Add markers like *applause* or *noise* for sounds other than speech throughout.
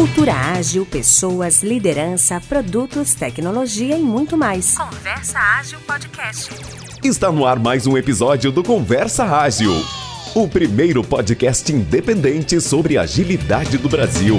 Cultura ágil, pessoas, liderança, produtos, tecnologia e muito mais. Conversa Ágil Podcast. Está no ar mais um episódio do Conversa Ágil, o primeiro podcast independente sobre agilidade do Brasil.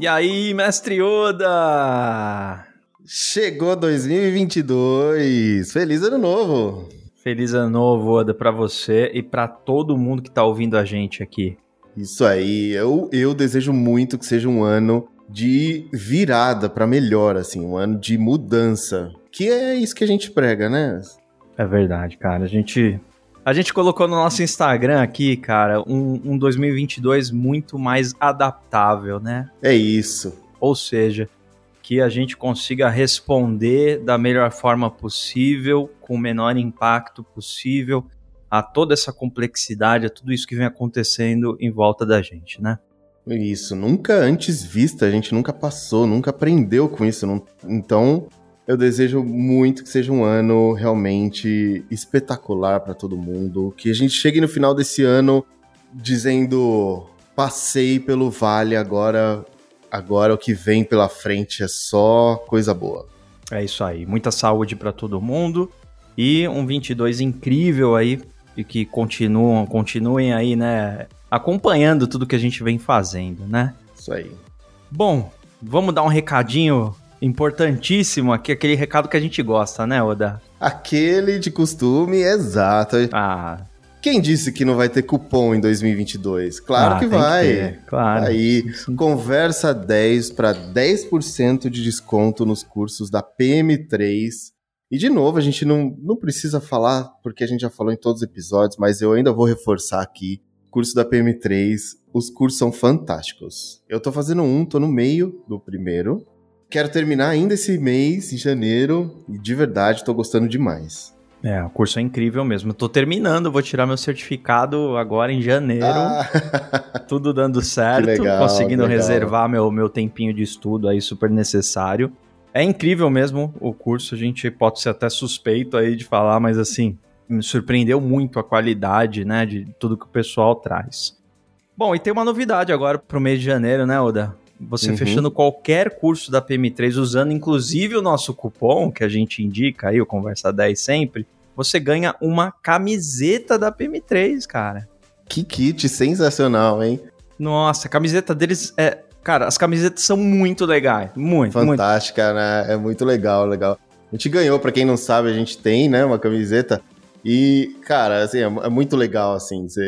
E aí, mestre Oda? Chegou 2022. Feliz ano novo. Feliz ano novo, Oda, para você e para todo mundo que tá ouvindo a gente aqui. Isso aí. Eu, eu desejo muito que seja um ano de virada para melhor, assim, um ano de mudança. Que é isso que a gente prega, né? É verdade, cara. A gente a gente colocou no nosso Instagram aqui, cara, um, um 2022 muito mais adaptável, né? É isso. Ou seja, que a gente consiga responder da melhor forma possível, com o menor impacto possível a toda essa complexidade, a tudo isso que vem acontecendo em volta da gente, né? Isso, nunca antes vista, a gente nunca passou, nunca aprendeu com isso. Não... Então, eu desejo muito que seja um ano realmente espetacular para todo mundo. Que a gente chegue no final desse ano dizendo: passei pelo vale, agora, agora o que vem pela frente é só coisa boa. É isso aí. Muita saúde para todo mundo e um 22 incrível aí e que continuam, continuem aí, né, acompanhando tudo que a gente vem fazendo, né? Isso aí. Bom, vamos dar um recadinho importantíssimo aqui, aquele recado que a gente gosta, né, Oda? Aquele de costume, exato. Ah. Quem disse que não vai ter cupom em 2022? Claro ah, que vai. Que claro. Aí, conversa 10 para 10% de desconto nos cursos da PM3. E de novo, a gente não, não precisa falar, porque a gente já falou em todos os episódios, mas eu ainda vou reforçar aqui. Curso da PM3, os cursos são fantásticos. Eu tô fazendo um, tô no meio do primeiro. Quero terminar ainda esse mês, em janeiro, e de verdade tô gostando demais. É, o curso é incrível mesmo. tô terminando, vou tirar meu certificado agora em janeiro. Ah. *laughs* Tudo dando certo, legal, conseguindo legal. reservar meu, meu tempinho de estudo aí super necessário. É incrível mesmo o curso, a gente pode ser até suspeito aí de falar, mas assim, me surpreendeu muito a qualidade, né, de tudo que o pessoal traz. Bom, e tem uma novidade agora pro mês de janeiro, né, Oda? Você uhum. fechando qualquer curso da PM3, usando inclusive o nosso cupom que a gente indica aí, o Conversa 10 sempre, você ganha uma camiseta da PM3, cara. Que kit sensacional, hein? Nossa, a camiseta deles é. Cara, as camisetas são muito legais. Muito. Fantástica, muito. né? É muito legal, legal. A gente ganhou, para quem não sabe, a gente tem, né, uma camiseta. E, cara, assim, é, é muito legal, assim. Você,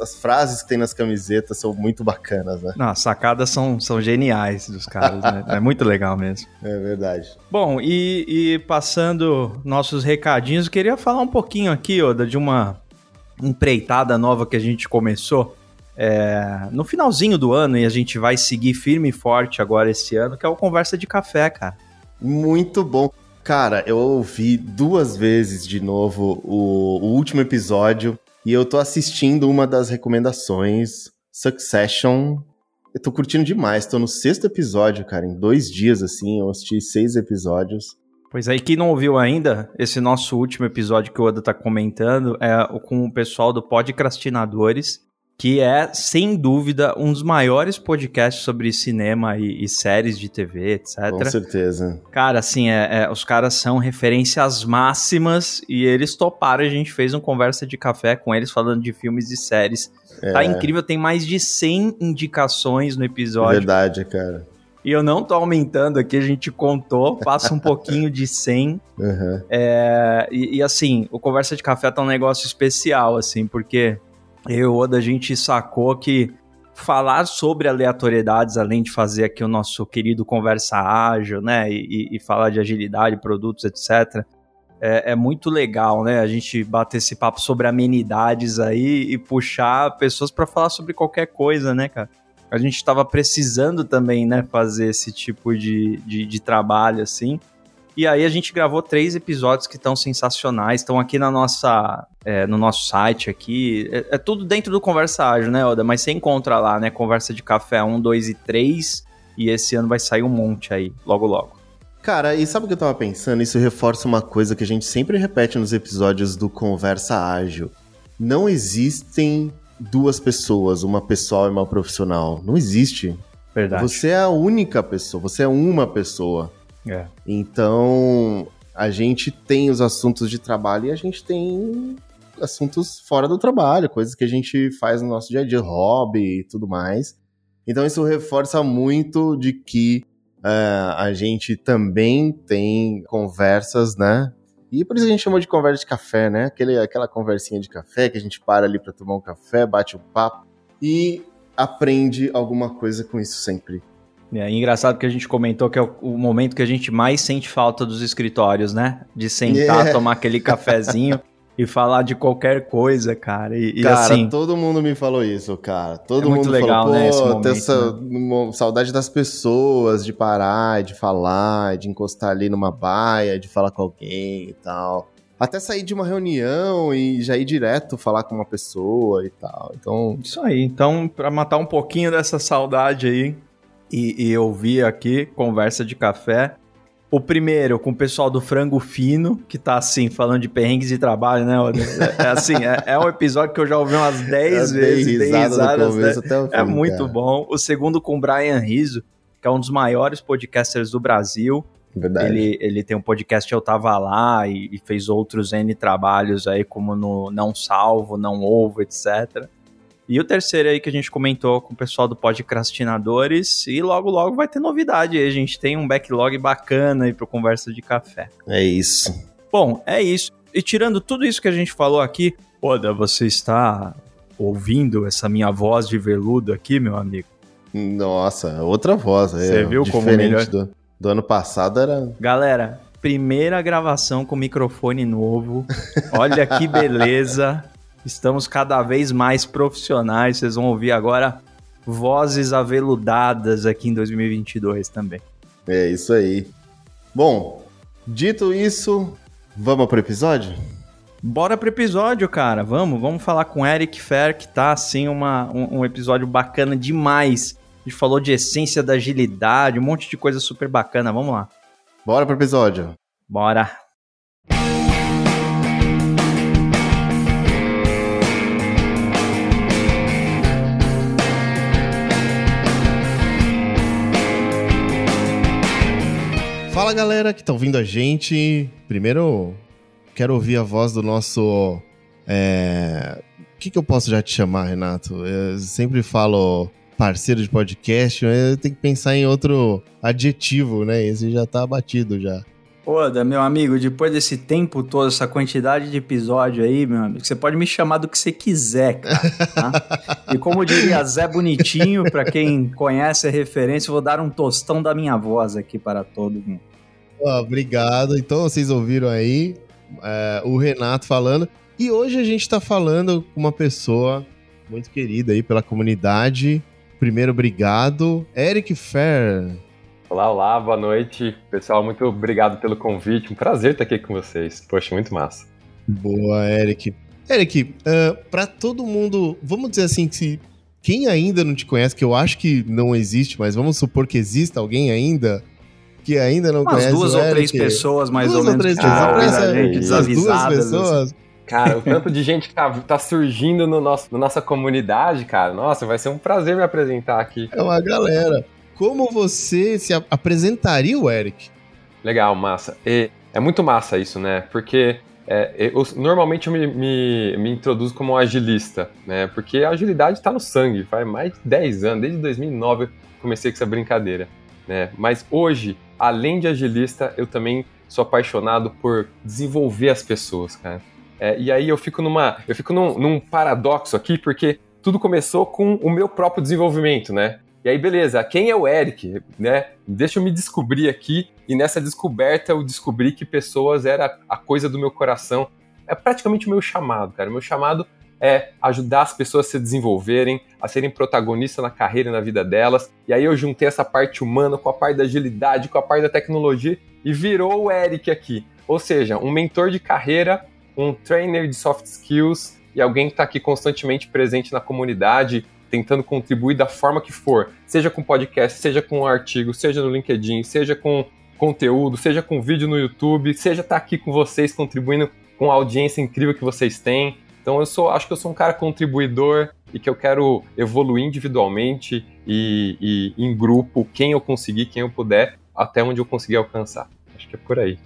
as frases que tem nas camisetas são muito bacanas, né? Não, as sacadas são, são geniais dos caras, né? É muito legal mesmo. *laughs* É verdade. Bom, e, e passando nossos recadinhos, eu queria falar um pouquinho aqui, Oda, de uma empreitada nova que a gente começou. É, no finalzinho do ano, e a gente vai seguir firme e forte agora esse ano, que é o Conversa de Café, cara. Muito bom. Cara, eu ouvi duas vezes de novo o, o último episódio e eu tô assistindo uma das recomendações, Succession. Eu tô curtindo demais, tô no sexto episódio, cara. Em dois dias, assim, eu assisti seis episódios. Pois aí, quem não ouviu ainda, esse nosso último episódio que o Oda tá comentando é com o pessoal do Podcrastinadores que é, sem dúvida, um dos maiores podcasts sobre cinema e, e séries de TV, etc. Com certeza. Cara, assim, é, é, os caras são referências máximas e eles toparam. A gente fez uma conversa de café com eles falando de filmes e séries. É. Tá incrível, tem mais de 100 indicações no episódio. Verdade, cara. E eu não tô aumentando aqui, a gente contou, passa um pouquinho de 100. Uhum. É, e, e, assim, o Conversa de Café tá um negócio especial, assim, porque eu, Oda, a gente sacou que falar sobre aleatoriedades, além de fazer aqui o nosso querido conversa ágil, né, e, e falar de agilidade, produtos, etc., é, é, muito legal, né, a gente bater esse papo sobre amenidades aí e puxar pessoas para falar sobre qualquer coisa, né, cara. A gente estava precisando também, né, fazer esse tipo de, de, de trabalho, assim. E aí a gente gravou três episódios que estão sensacionais, estão aqui na nossa, é, no nosso site aqui. É, é, tudo dentro do Conversa Ágil, né, Oda? Mas você encontra lá, né? Conversa de Café 1, 2 e 3. E esse ano vai sair um monte aí, logo logo. Cara, e sabe o que eu tava pensando? Isso reforça uma coisa que a gente sempre repete nos episódios do Conversa Ágil. Não existem duas pessoas, uma pessoal e uma profissional. Não existe. Verdade. Você é a única pessoa, você é uma pessoa. É. Então, a gente tem os assuntos de trabalho e a gente tem assuntos fora do trabalho, coisas que a gente faz no nosso dia a dia, hobby e tudo mais. Então, isso reforça muito de que uh, a gente também tem conversas, né? E por isso a gente chamou de conversa de café, né? Aquele, aquela conversinha de café que a gente para ali para tomar um café, bate um papo e aprende alguma coisa com isso sempre. É engraçado que a gente comentou que é o, o, momento que a gente mais sente falta dos escritórios, né? De sentar, yeah. tomar aquele cafezinho *laughs* e falar de qualquer coisa, cara. E, cara, assim, todo mundo me falou isso, cara. Todo é mundo muito legal, falou, né, esse pô, momento, essa né? saudade das pessoas, de parar, de falar, de encostar ali numa baia, de falar com alguém e tal. Até sair de uma reunião e já ir direto falar com uma pessoa e tal. Então. Isso aí. Então, para matar um pouquinho dessa saudade aí, e, e ouvir aqui conversa de café. O primeiro com o pessoal do Frango Fino, que tá assim, falando de perrengues de trabalho, né? É, é assim, é, é, um episódio que eu já ouvi umas *laughs* 10 vezes. Risada risadas, né? o fim, é muito cara. bom. O segundo com o Brian Rizzo, que é um dos maiores podcasters do Brasil. Verdade. Ele, ele tem um podcast Eu Tava Lá e, e fez outros N trabalhos aí, como no Não Salvo, Não Ovo, etc. E o terceiro aí que a gente comentou com o pessoal do Podcrastinadores. E logo, logo vai ter novidade aí. A gente tem um backlog bacana aí pro Conversa de Café. É isso. Bom, é isso. E tirando tudo isso que a gente falou aqui, Oda, você está ouvindo essa minha voz de veludo aqui, meu amigo? Nossa, outra voz. Você é, viu como melhor... do, do ano passado era... Galera, primeira gravação com microfone novo. Olha que beleza. *laughs* Estamos cada vez mais profissionais. Vocês vão ouvir agora vozes aveludadas aqui em 2022 também. É isso aí. Bom, dito isso, vamos pro episódio? Bora pro episódio, cara. Vamos, vamos falar com Eric Fer, que tá assim uma, um, um episódio bacana demais. A gente falou de essência da agilidade, um monte de coisa super bacana. Vamos lá. Bora pro episódio. Bora. Fala galera que tá ouvindo a gente. Primeiro, quero ouvir a voz do nosso. É... O que, que eu posso já te chamar, Renato? Eu sempre falo parceiro de podcast, eu tenho que pensar em outro adjetivo, né? Esse já tá batido já. Oda, meu amigo, depois desse tempo todo, essa quantidade de episódio aí, meu amigo, você pode me chamar do que você quiser, cara. Tá? e como diria Zé Bonitinho, para quem conhece a referência, vou dar um tostão da minha voz aqui para todo mundo. obrigado. Então vocês ouviram aí é, o Renato falando. E hoje a gente está falando com uma pessoa muito querida aí pela comunidade. Primeiro, obrigado. Eric Fair. Olá, olá, boa noite. Pessoal, muito obrigado pelo convite. Um prazer estar aqui com vocês. Poxa, muito massa. Boa, Eric. Eric, uh, para todo mundo, vamos dizer assim, que quem ainda não te conhece, que eu acho que não existe, mas vamos supor que exista alguém ainda que ainda não Umas conhece duas o ou Eric. três pessoas, mais duas ou menos. três pessoas, ah, pensa, gente, essas duas desavisadas, pessoas. assim. Cara, o *laughs* tanto de gente que tá, tá surgindo no nosso, na nossa comunidade, cara, nossa, vai ser um prazer me apresentar aqui. É uma galera. Como você se ap- apresentaria o Eric? Legal, massa. E é muito massa isso, né? Porque é, eu, normalmente eu me, me, me introduzo como um agilista, né? Porque a agilidade está no sangue, faz mais de 10 anos, desde 2009 eu comecei com essa brincadeira, né? Mas hoje, além de agilista, eu também sou apaixonado por desenvolver as pessoas, cara. É, e aí eu fico numa, eu fico num, num paradoxo aqui, porque tudo começou com o meu próprio desenvolvimento, né? E aí, beleza, quem é o Eric, né? Deixa eu me descobrir aqui. E nessa descoberta eu descobri que pessoas era a coisa do meu coração. É praticamente o meu chamado, cara. O meu chamado é ajudar as pessoas a se desenvolverem, a serem protagonistas na carreira e na vida delas. E aí eu juntei essa parte humana com a parte da agilidade, com a parte da tecnologia e virou o Eric aqui. Ou seja, um mentor de carreira, um trainer de soft skills e alguém que está aqui constantemente presente na comunidade, tentando contribuir da forma que for, seja com podcast, seja com artigo, seja no LinkedIn, seja com conteúdo, seja com vídeo no YouTube, seja estar tá aqui com vocês contribuindo com a audiência incrível que vocês têm. Então eu sou, acho que eu sou um cara contribuidor e que eu quero evoluir individualmente e, e em grupo, quem eu conseguir, quem eu puder, até onde eu conseguir alcançar. Acho que é por aí.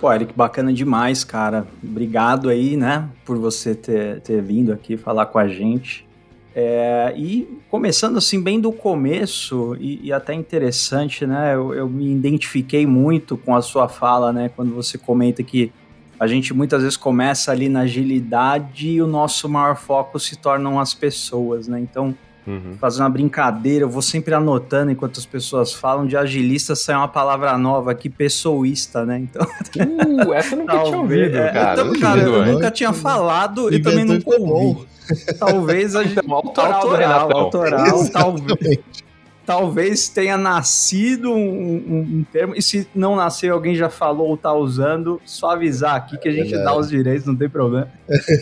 Pô, Eric, bacana demais, cara. Obrigado aí, né, por você ter, ter vindo aqui falar com a gente. É, e começando assim, bem do começo, e, e até interessante, né? Eu, eu, me identifiquei muito com a sua fala, né? Quando você comenta que a gente muitas vezes começa ali na agilidade e o nosso maior foco se tornam as pessoas, né? Então, uhum. fazendo uma brincadeira, eu vou sempre anotando enquanto as pessoas falam de agilista, sai uma palavra nova aqui, pessoísta, né? Então. Uh, essa eu *laughs* nunca talvez, tinha ouvido, é, cara. Então, cara, eu nunca tinha falado e também nunca ouvi. Talvez a *laughs* gente. Então, autoral, autoral, *laughs* autoral talvez talvez tenha nascido um, um, um, termo, e se não nasceu, alguém já falou ou tá usando, só avisar aqui que a gente é dá os direitos, não tem problema.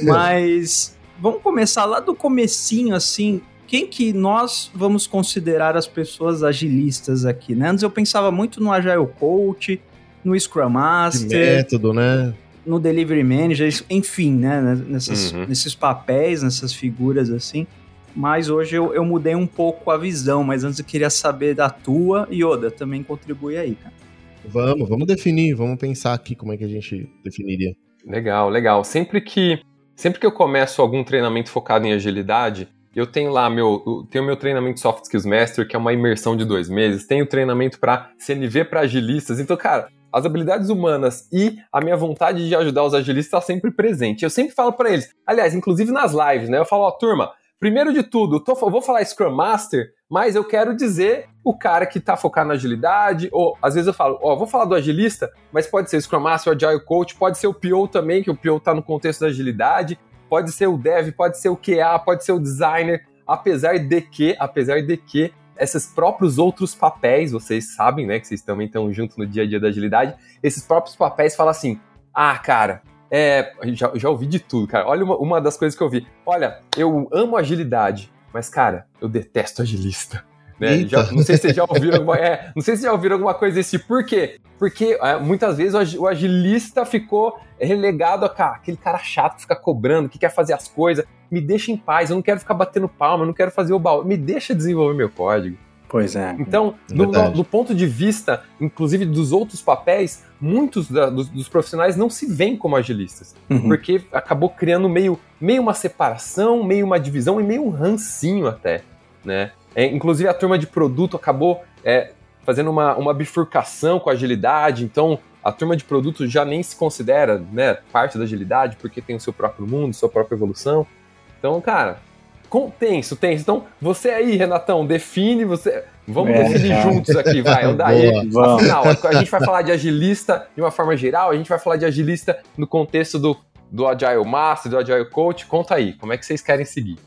Mas vamos começar lá do comecinho, assim, quem que nós vamos considerar as pessoas agilistas aqui, né? Antes eu pensava muito no Agile Coach, no Scrum Master... De método, né? No Delivery Manager, enfim, né? Nessas, uhum. Nesses papéis, nessas figuras, assim mas hoje eu, eu mudei um pouco a visão, mas antes eu queria saber da tua, e Oda, também contribui aí, cara. Vamos, vamos definir, vamos pensar aqui como é que a gente definiria. Legal, legal. Sempre que sempre que eu começo algum treinamento focado em agilidade, eu tenho lá meu, tenho meu treinamento Soft Skills Master, que é uma imersão de dois meses, tenho treinamento para CNV para agilistas. Então, cara, as habilidades humanas e a minha vontade de ajudar os agilistas está sempre presente. Eu sempre falo para eles, aliás, inclusive nas lives, né? Eu falo, ó, turma, Primeiro de tudo, tô, vou falar Scrum Master, mas eu quero dizer o cara que está focado na agilidade, ou às vezes eu falo, ó, vou falar do agilista, mas pode ser Scrum Master, Agile Coach, pode ser o PO também, que o PO está no contexto da agilidade, pode ser o Dev, pode ser o QA, pode ser o Designer, apesar de que, apesar de que esses próprios outros papéis, vocês sabem, né, que vocês também estão junto no dia a dia da agilidade, esses próprios papéis falam assim, ah, cara, é, já, já ouvi de tudo, cara. Olha uma, uma das coisas que eu vi. Olha, eu amo agilidade, mas, cara, eu detesto agilista. Né? Já, não sei se vocês já ouviram alguma, *laughs* é, não sei se já ouviram alguma coisa desse. Por quê? Porque é, muitas vezes o agilista ficou relegado a cara, aquele cara chato que fica cobrando, que quer fazer as coisas. Me deixa em paz, eu não quero ficar batendo palma, eu não quero fazer o baú. Me deixa desenvolver meu código. Pois é. Então, no, do ponto de vista, inclusive dos outros papéis, muitos da, dos, dos, profissionais não se veem como agilistas, uhum. porque acabou criando meio, meio uma separação, meio uma divisão e meio um rancinho até, né? É, inclusive a turma de produto acabou é, fazendo uma, uma bifurcação com a agilidade, então a turma de produto já nem se considera né, parte da agilidade, porque tem o seu próprio mundo, sua própria evolução. Então, cara, com, tenso, tenso. Então, você aí, Renatão, define, você. Vamos é, definir juntos aqui, vai. Daí, afinal, a gente vai falar de agilista de uma forma geral, a gente vai falar de agilista no contexto do, do Agile Master, do Agile Coach. Conta aí, como é que vocês querem seguir?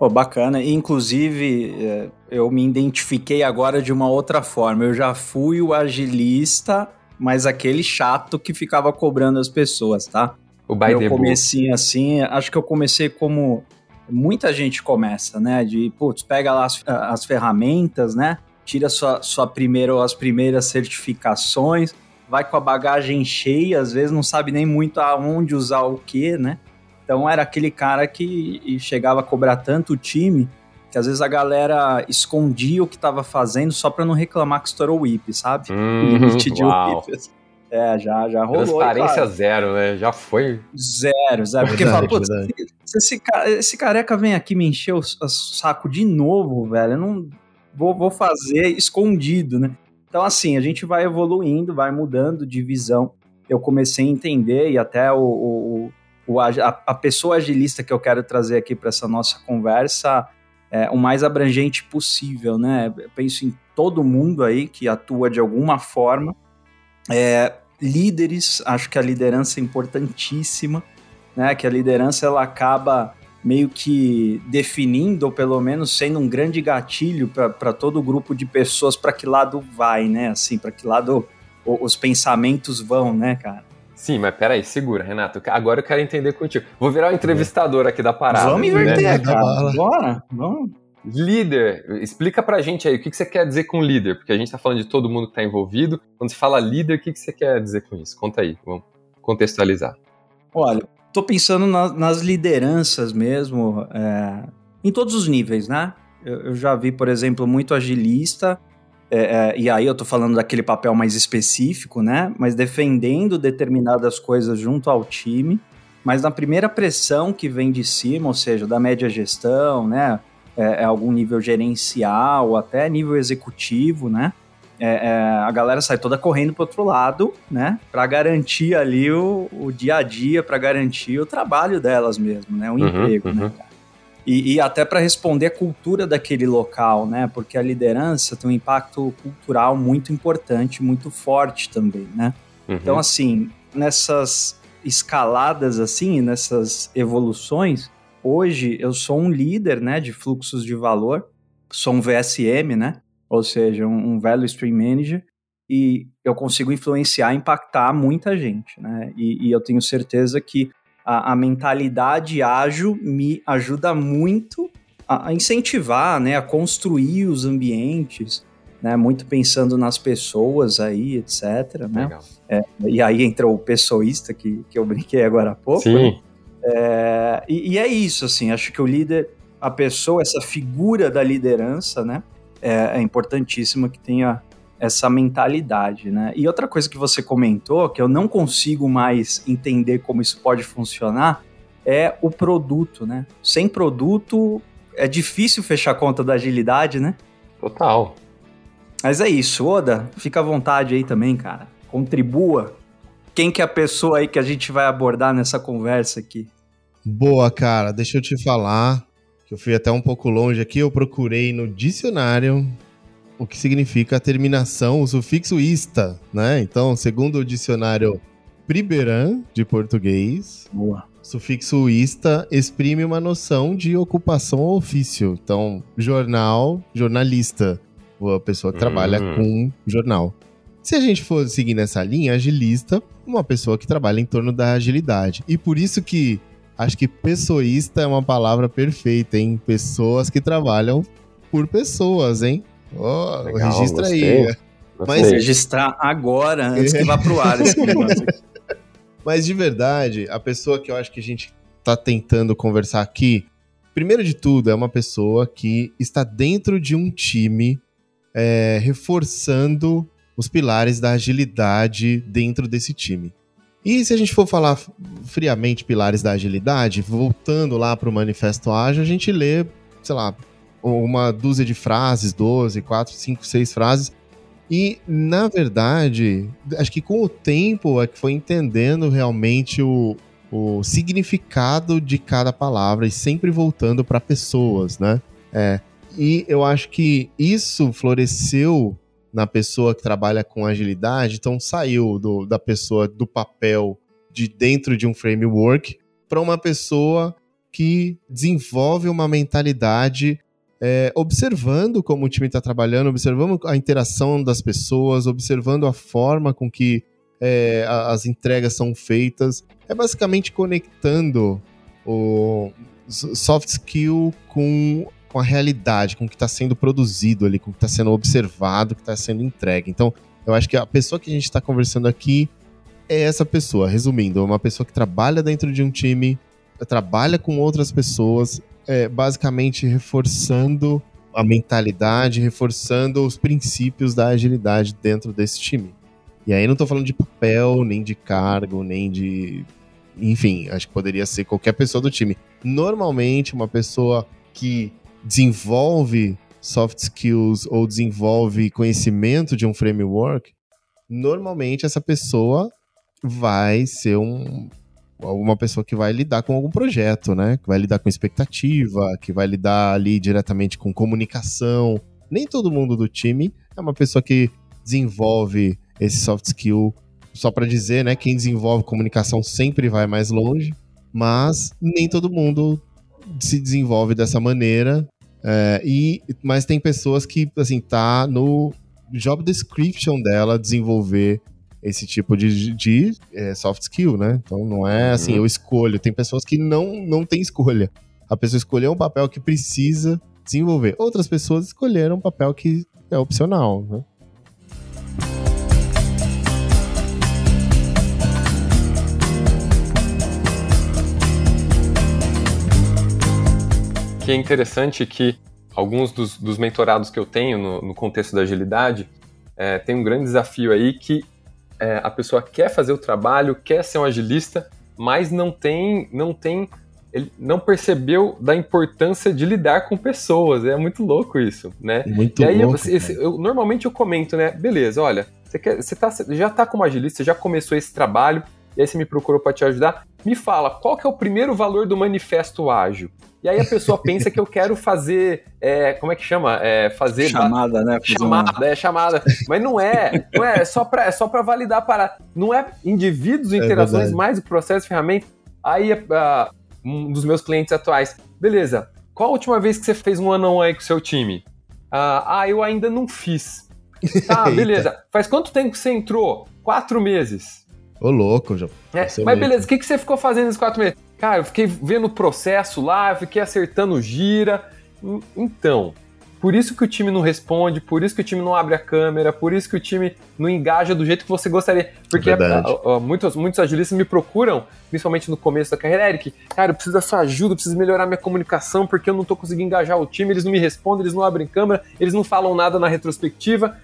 Pô, bacana. Inclusive, é, eu me identifiquei agora de uma outra forma. Eu já fui o agilista, mas aquele chato que ficava cobrando as pessoas, tá? O by eu comecei assim, acho que eu comecei como muita gente começa, né? De, putz, pega lá as, as ferramentas, né? Tira sua, sua primeira, as primeiras certificações, vai com a bagagem cheia, às vezes não sabe nem muito aonde usar o que, né? Então era aquele cara que chegava a cobrar tanto o time que às vezes a galera escondia o que estava fazendo só para não reclamar que estourou o IP, sabe? *laughs* Hum, uau. Assim. É, já, já rolou. Transparência zero, né? Já foi. Zero, zero. Porque fala, pô, se, esse, esse careca vem aqui me encher o, o saco de novo, velho, eu não vou, vou fazer escondido, né? Então, assim, a gente vai evoluindo, vai mudando de visão. Eu comecei a entender e até o, o, o a, a, pessoa agilista que eu quero trazer aqui para essa nossa conversa é o mais abrangente possível, né? Eu penso em todo mundo aí que atua de alguma forma. É, líderes, acho que a liderança é importantíssima, né? Que a liderança ela acaba meio que definindo, ou pelo menos sendo um grande gatilho para todo o grupo de pessoas para que lado vai, né? Assim, para que lado os pensamentos vão, né, cara? Sim, mas peraí, segura, Renato. Agora eu quero entender contigo. Vou virar o entrevistador aqui da parada. Vamos inverter, né? cara. Bora, vamos. líder, explica pra gente aí o que, que você quer dizer com líder, porque a gente tá falando de todo mundo que tá envolvido. Quando você fala líder, o que, que você quer dizer com isso? Conta aí, vamos contextualizar. Olha, tô pensando na, nas lideranças mesmo, é, em todos os níveis, né? Eu, eu, já vi, por exemplo, muito agilista, é, é, e aí eu tô falando daquele papel mais específico, né? Mas defendendo determinadas coisas junto ao time, mas na primeira pressão que vem de cima, ou seja, da média gestão, né? É, é algum nível gerencial, até nível executivo, né? É, é, a galera sai toda correndo para outro lado, né? Para garantir ali o, o, dia a dia, para garantir o trabalho delas mesmo, né? O uhum, emprego, né, uhum. né, cara? E, e até para responder a cultura daquele local, né? Porque a liderança tem um impacto cultural muito importante, muito forte também, né? Uhum. Então, assim, nessas escaladas assim, nessas evoluções, hoje eu sou um líder, né, de fluxos de valor, sou um VSM, né, ou seja, um, um Value Stream Manager, e eu consigo influenciar, impactar muita gente, né, e, e eu tenho certeza que a, a, mentalidade ágil me ajuda muito a, a incentivar, né, a construir os ambientes, né, muito pensando nas pessoas aí, etc. Né? É, e aí entra o pessoísta que, que eu brinquei agora há pouco. Sim. É, e, e, é isso, assim, acho que o líder, a pessoa, essa figura da liderança, né, é, é importantíssima que tenha essa mentalidade, né? E outra coisa que você comentou, que eu não consigo mais entender como isso pode funcionar, é o produto, né? Sem produto é difícil fechar a conta da agilidade, né? Total. Mas é isso, Oda, fica à vontade aí também, cara. Contribua. Quem que é a pessoa aí que a gente vai abordar nessa conversa aqui? Boa, cara. Deixa eu te falar que eu fui até um pouco longe aqui. Eu procurei no dicionário o que significa a terminação, o sufixo ista, né? Então, segundo o dicionário Priberan de português, Boa. sufixo ista exprime uma noção de ocupação ou ofício. Então, jornal, jornalista a pessoa que trabalha hum. com jornal. Se a gente for seguir nessa linha, agilista, uma pessoa que trabalha em torno da agilidade. E por isso que acho que pessoísta é uma palavra perfeita, hein? Pessoas que trabalham por pessoas, hein? Oh, Legal, registra gostei. aí. Mas registrar agora, antes que vá pro ar esse *laughs* negócio. Mas de verdade, a pessoa que eu acho que a gente tá tentando conversar aqui, primeiro de tudo, é uma pessoa que está dentro de um time é, reforçando os pilares da agilidade dentro desse time. E se a gente for falar friamente pilares da agilidade, voltando lá para o Manifesto Ágil, a gente lê, sei lá, uma dúzia de frases, 12, 4, 5, 6 frases. E, na verdade, acho que com o tempo é que foi entendendo realmente o, o significado de cada palavra e sempre voltando para pessoas, né? É, e eu acho que isso floresceu na pessoa que trabalha com agilidade, então saiu do, da pessoa do papel de dentro de um framework para uma pessoa que desenvolve uma mentalidade é, observando como o time está trabalhando, observando a interação das pessoas, observando a forma com que é, as entregas são feitas. É basicamente conectando o soft skill com a realidade, com o que está sendo produzido ali, com o que está sendo observado, que está sendo entregue. Então, eu acho que a pessoa que a gente está conversando aqui é essa pessoa. Resumindo, é uma pessoa que trabalha dentro de um time, trabalha com outras pessoas, é, basicamente reforçando a mentalidade, reforçando os princípios da agilidade dentro desse time. E aí não estou falando de papel, nem de cargo, nem de. Enfim, acho que poderia ser qualquer pessoa do time. Normalmente, uma pessoa que desenvolve soft skills ou desenvolve conhecimento de um framework, normalmente essa pessoa vai ser um, uma pessoa que vai lidar com algum projeto, né? Que vai lidar com expectativa, que vai lidar ali diretamente com comunicação. Nem todo mundo do time é uma pessoa que desenvolve esse soft skill. Só para dizer, né? Quem desenvolve comunicação sempre vai mais longe, mas nem todo mundo se desenvolve dessa maneira. É, e, mas tem pessoas que, assim, tá no job description dela desenvolver esse tipo de, de é, soft skill, né? Então não é assim, uhum. eu escolho. Tem pessoas que não, não tem escolha. A pessoa escolheu um papel que precisa desenvolver. Outras pessoas escolheram um papel que é opcional, né? Que é interessante que alguns dos, dos mentorados que eu tenho no, no contexto da agilidade é, tem um grande desafio aí que é, a pessoa quer fazer o trabalho, quer ser um agilista, mas não tem, não tem, ele não percebeu da importância de lidar com pessoas. É muito louco isso, né? Muito e aí, louco. Eu, eu, normalmente eu comento, né? Beleza, olha, você, quer, você, tá, já está como agilista, já começou esse trabalho, e aí você me procurou para te ajudar. Me fala, qual que é o primeiro valor do manifesto ágil? E aí a pessoa *laughs* pensa que eu quero fazer, é, como é que chama? É, fazer chamada, né? Chamada, é chamada. Mas não é, não é, é só para é só para validar para não é indivíduos, é interações, mais o processo, ferramenta. Aí uh, um dos meus clientes atuais, beleza? Qual a última vez que você fez um ano aí com o seu time? Uh, ah, eu ainda não fiz. *laughs* Tá, beleza. Faz quanto tempo que você entrou? Quatro meses. Ô, louco, já. É, mas beleza, o que, que você ficou fazendo nesses quatro meses? Cara, eu fiquei vendo o processo lá, fiquei acertando gira. Então, por isso que o time não responde, por isso que o time não abre a câmera, por isso que o time não engaja do jeito que você gostaria. Porque a, a, a, muitos, muitos agilistas me procuram, principalmente no começo da carreira, Eric, cara, eu preciso da sua ajuda, eu preciso melhorar minha comunicação, porque eu não tô conseguindo engajar o time, eles não me respondem, eles não abrem câmera, eles não falam nada na retrospectiva.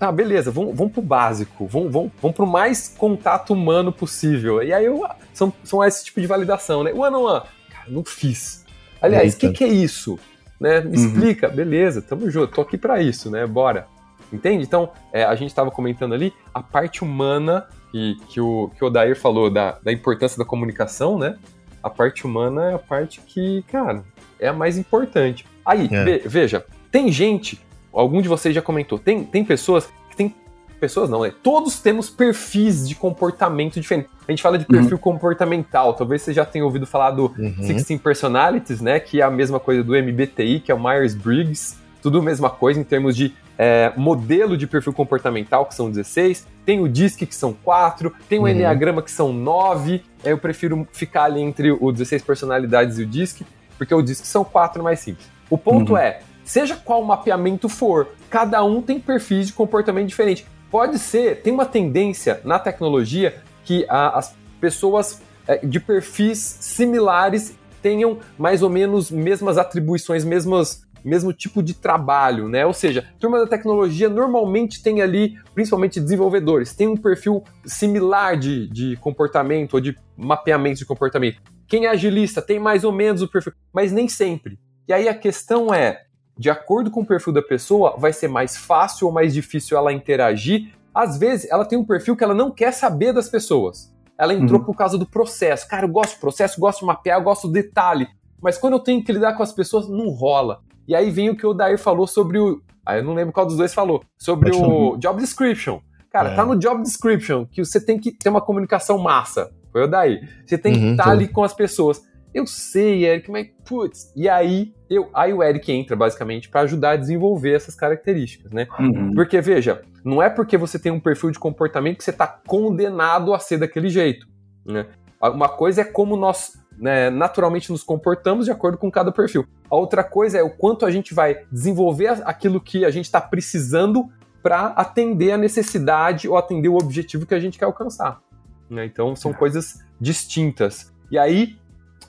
Tá, beleza, vamos, vamos pro básico, vamos, vamos, vamos pro mais contato humano possível. E aí eu, são, são esse tipo de validação, né? One on one, cara, não fiz. Aliás, o que, que é isso? Né? Me uhum. explica, beleza, tamo junto, tô aqui para isso, né? Bora. Entende? Então, é, a gente estava comentando ali a parte humana que, que, o, que o Odair falou da, da importância da comunicação, né? A parte humana é a parte que, cara, é a mais importante. Aí, é. ve, veja, tem gente algum de vocês já comentou, tem, tem pessoas que tem. Pessoas não, né? Todos temos perfis de comportamento diferentes. A gente fala de perfil uhum. comportamental. Talvez você já tenha ouvido falar do uhum. 16 Personalities, né? Que é a mesma coisa do MBTI, que é o Myers-Briggs. Tudo a mesma coisa em termos de é, modelo de perfil comportamental, que são 16. Tem o DISC, que são 4. Tem o uhum. Enneagrama, que são 9. Eu prefiro ficar ali entre o 16 personalidades e o DISC, porque o DISC são 4 mais simples. O ponto uhum. é, seja qual mapeamento for, cada um tem perfis de comportamento diferente. Pode ser, tem uma tendência na tecnologia que a, as pessoas é, de perfis similares tenham mais ou menos mesmas atribuições, mesmas mesmo tipo de trabalho, né? Ou seja, turma da tecnologia normalmente tem ali, principalmente desenvolvedores, tem um perfil similar de, de comportamento ou de mapeamento de comportamento. Quem é agilista tem mais ou menos o perfil, mas nem sempre. E aí a questão é, de acordo com o perfil da pessoa, vai ser mais fácil ou mais difícil ela interagir. Às vezes, ela tem um perfil que ela não quer saber das pessoas. Ela entrou uhum. por causa do processo. Cara, eu gosto do processo, gosto de mapear, eu gosto do detalhe. Mas quando eu tenho que lidar com as pessoas, não rola. E aí vem o que o Dair falou sobre o. Ah, eu não lembro qual dos dois falou. Sobre o job description. Cara, é. tá no job description que você tem que ter uma comunicação massa. Foi o Dair. Você tem que estar uhum, tá ali com as pessoas. Eu sei, Eric, mas putz. E aí, eu, aí o Eric entra basicamente para ajudar a desenvolver essas características, né? Uhum. Porque veja, não é porque você tem um perfil de comportamento que você está condenado a ser daquele jeito, né? Uma coisa é como nós né, naturalmente nos comportamos de acordo com cada perfil. A outra coisa é o quanto a gente vai desenvolver aquilo que a gente está precisando para atender a necessidade ou atender o objetivo que a gente quer alcançar. Né? Então são coisas distintas. E aí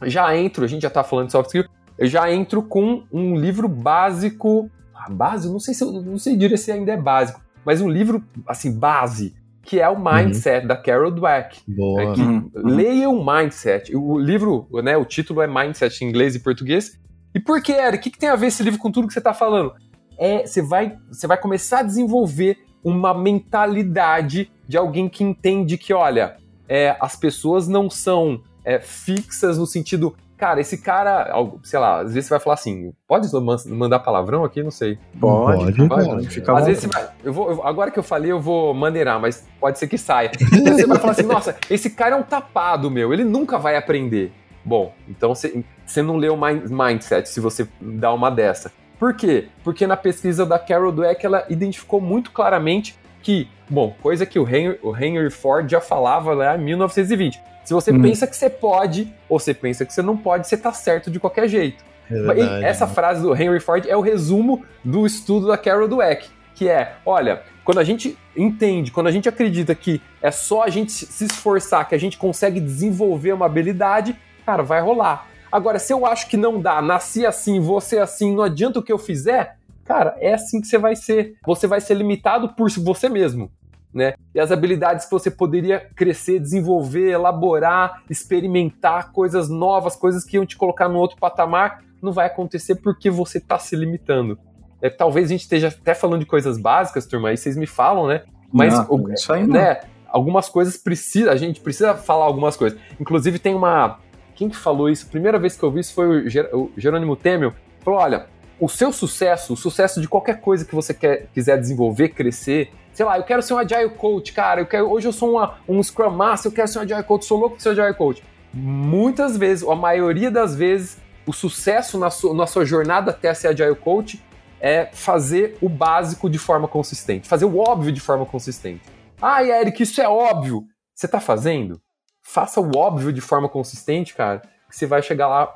já entro, a gente já está falando de soft skill, eu já entro com um livro básico, ah, básico, não sei se eu não sei dizer se ainda é básico, mas um livro assim base que é o Mindset uhum. da Carol Dweck. Boa. É que uhum. leia o Mindset. O livro, né, o título é Mindset em inglês e português. E por que, Eric? O que, que tem a ver esse livro com tudo que você está falando? É, você vai, você vai começar a desenvolver uma mentalidade de alguém que entende que, olha, é, as pessoas não são é, fixas no sentido, cara, esse cara, sei lá, às vezes você vai falar assim, pode mandar palavrão aqui? Não sei. Pode, pode. pode. Fica às vezes você vai, eu vou, eu, agora que eu falei, eu vou maneirar, mas pode ser que saia. *laughs* Então você vai falar assim, nossa, esse cara é um tapado, meu, ele nunca vai aprender. Bom, então você, você não leu Mindset se você dá uma dessa. Por quê? Porque na pesquisa da Carol Dweck, ela identificou muito claramente que, bom, coisa que o Henry, o Henry Ford já falava lá em 1920. Se você hum. pensa que você pode, ou você pensa que você não pode, você tá certo de qualquer jeito. É verdade, essa né? frase do Henry Ford é o resumo do estudo da Carol Dweck, que é, olha, quando a gente entende, quando a gente acredita que é só a gente se esforçar, que a gente consegue desenvolver uma habilidade, cara, vai rolar. Agora, se eu acho que não dá, nasci assim, você assim, não adianta o que eu fizer, cara, é assim que você vai ser. Você vai ser limitado por você mesmo. Né? E as habilidades que você poderia crescer, desenvolver, elaborar, experimentar coisas novas, coisas que iam te colocar no outro patamar, não vai acontecer porque você está se limitando. É, talvez a gente esteja até falando de coisas básicas, turma, aí vocês me falam, né? Mas não, o, isso aí não. né, algumas coisas precisa, a gente precisa falar algumas coisas. Inclusive tem uma quem que falou isso? A primeira vez que eu vi isso foi o, Ger o Jerônimo Temel. Falou: olha, o seu sucesso, o sucesso de qualquer coisa que você quer, quiser desenvolver, crescer, sei lá, eu quero ser um Agile Coach, cara, eu quero, hoje eu sou uma, um Scrum Master, eu quero ser um Agile Coach, sou louco de ser Agile Coach. Muitas vezes, ou a maioria das vezes, o sucesso na, su, na sua jornada até ser Agile Coach é fazer o básico de forma consistente, fazer o óbvio de forma consistente. Ah, Eric, isso é óbvio. Você está fazendo? faça o óbvio de forma consistente, cara, que você vai chegar lá,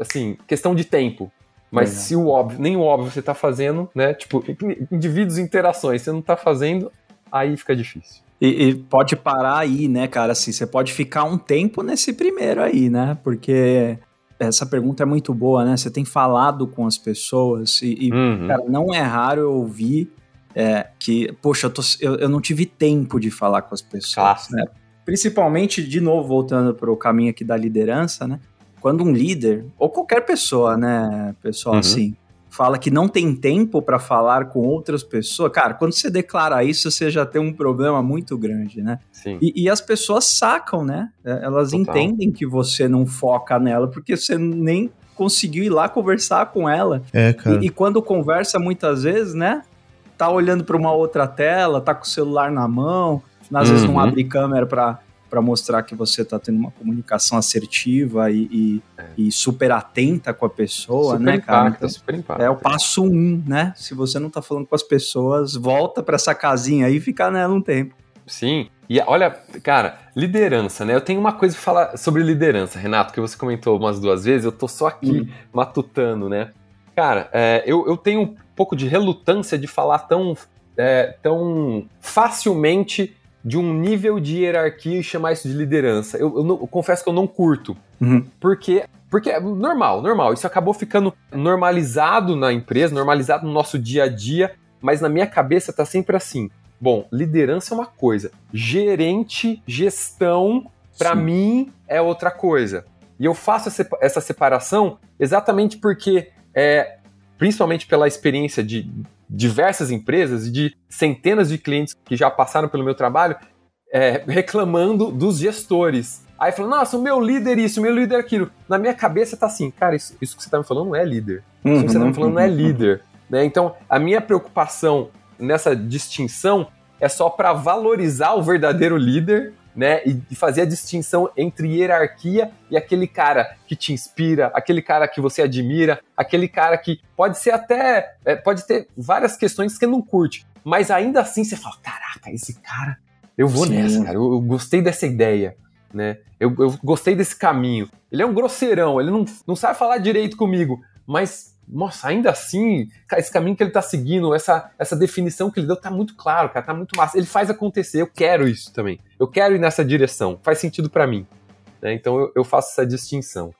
assim, questão de tempo. Mas se o óbvio, nem o óbvio você tá fazendo, né? Tipo, indivíduos, interações, você não tá fazendo, aí fica difícil. E, e, pode parar aí, né, cara? Assim, você pode ficar um tempo nesse primeiro aí, né? Porque essa pergunta é muito boa, né? Você tem falado com as pessoas e, e uhum. cara, não é raro eu ouvir é, que, poxa, eu, tô, eu, eu, não tive tempo de falar com as pessoas, né? Principalmente, de novo, voltando para o caminho aqui da liderança, né? Quando um líder, ou qualquer pessoa, né, pessoal, uhum. assim, fala que não tem tempo para falar com outras pessoas, cara, quando você declara isso, você já tem um problema muito grande, né? Sim. E, e as pessoas sacam, né? É, elas Total. entendem que você não foca nela, porque você nem conseguiu ir lá conversar com ela. É, cara. E, e quando conversa, muitas vezes, né? Tá olhando para uma outra tela, tá com o celular na mão, às uhum. vezes não uhum. abre câmera para para mostrar que você está tendo uma comunicação assertiva e, e, é. e, super atenta com a pessoa, super né, cara? Impacta, então, super impacta. É o passo um, né? Se você não está falando com as pessoas, volta para essa casinha aí e fica nela um tempo. Sim. E olha, cara, liderança, né? Eu tenho uma coisa para falar sobre liderança, Renato, que você comentou umas duas vezes, eu tô só aqui hum. matutando, né? Cara, é, eu, eu tenho um pouco de relutância de falar tão, é, tão facilmente de um nível de hierarquia e chamar isso de liderança. Eu, eu, não, eu confesso que eu não curto. Uhum. Porque, porque é normal, normal. Isso acabou ficando normalizado na empresa, normalizado no nosso dia a dia, mas na minha cabeça tá sempre assim. Bom, liderança é uma coisa, gerente, gestão, para mim é outra coisa. E eu faço essa separação exatamente porque, é, principalmente pela experiência de diversas empresas e de centenas de clientes que já passaram pelo meu trabalho é, reclamando dos gestores. Aí falando, nossa, o meu líder isso, o meu líder aquilo. Na minha cabeça tá assim, cara, isso, isso que você tá me falando não é líder. Isso uhum, que você tá me falando não é uhum. líder. Né? Então, a minha preocupação nessa distinção é só para valorizar o verdadeiro líder né? E fazer a distinção entre hierarquia e aquele cara que te inspira, aquele cara que você admira, aquele cara que pode ser até. É, pode ter várias questões que você não curte, mas ainda assim você fala: caraca, esse cara, eu vou Sim. nessa, cara, eu, eu, gostei dessa ideia. Né? Eu, eu gostei desse caminho. Ele é um grosseirão, ele não, não sabe falar direito comigo, mas nossa, ainda assim, esse caminho que ele tá seguindo, essa, essa definição que ele deu tá muito claro, cara, tá muito massa. Ele faz acontecer, eu quero isso também. Eu quero ir nessa direção, faz sentido para mim. Né? Então eu, eu, faço essa distinção.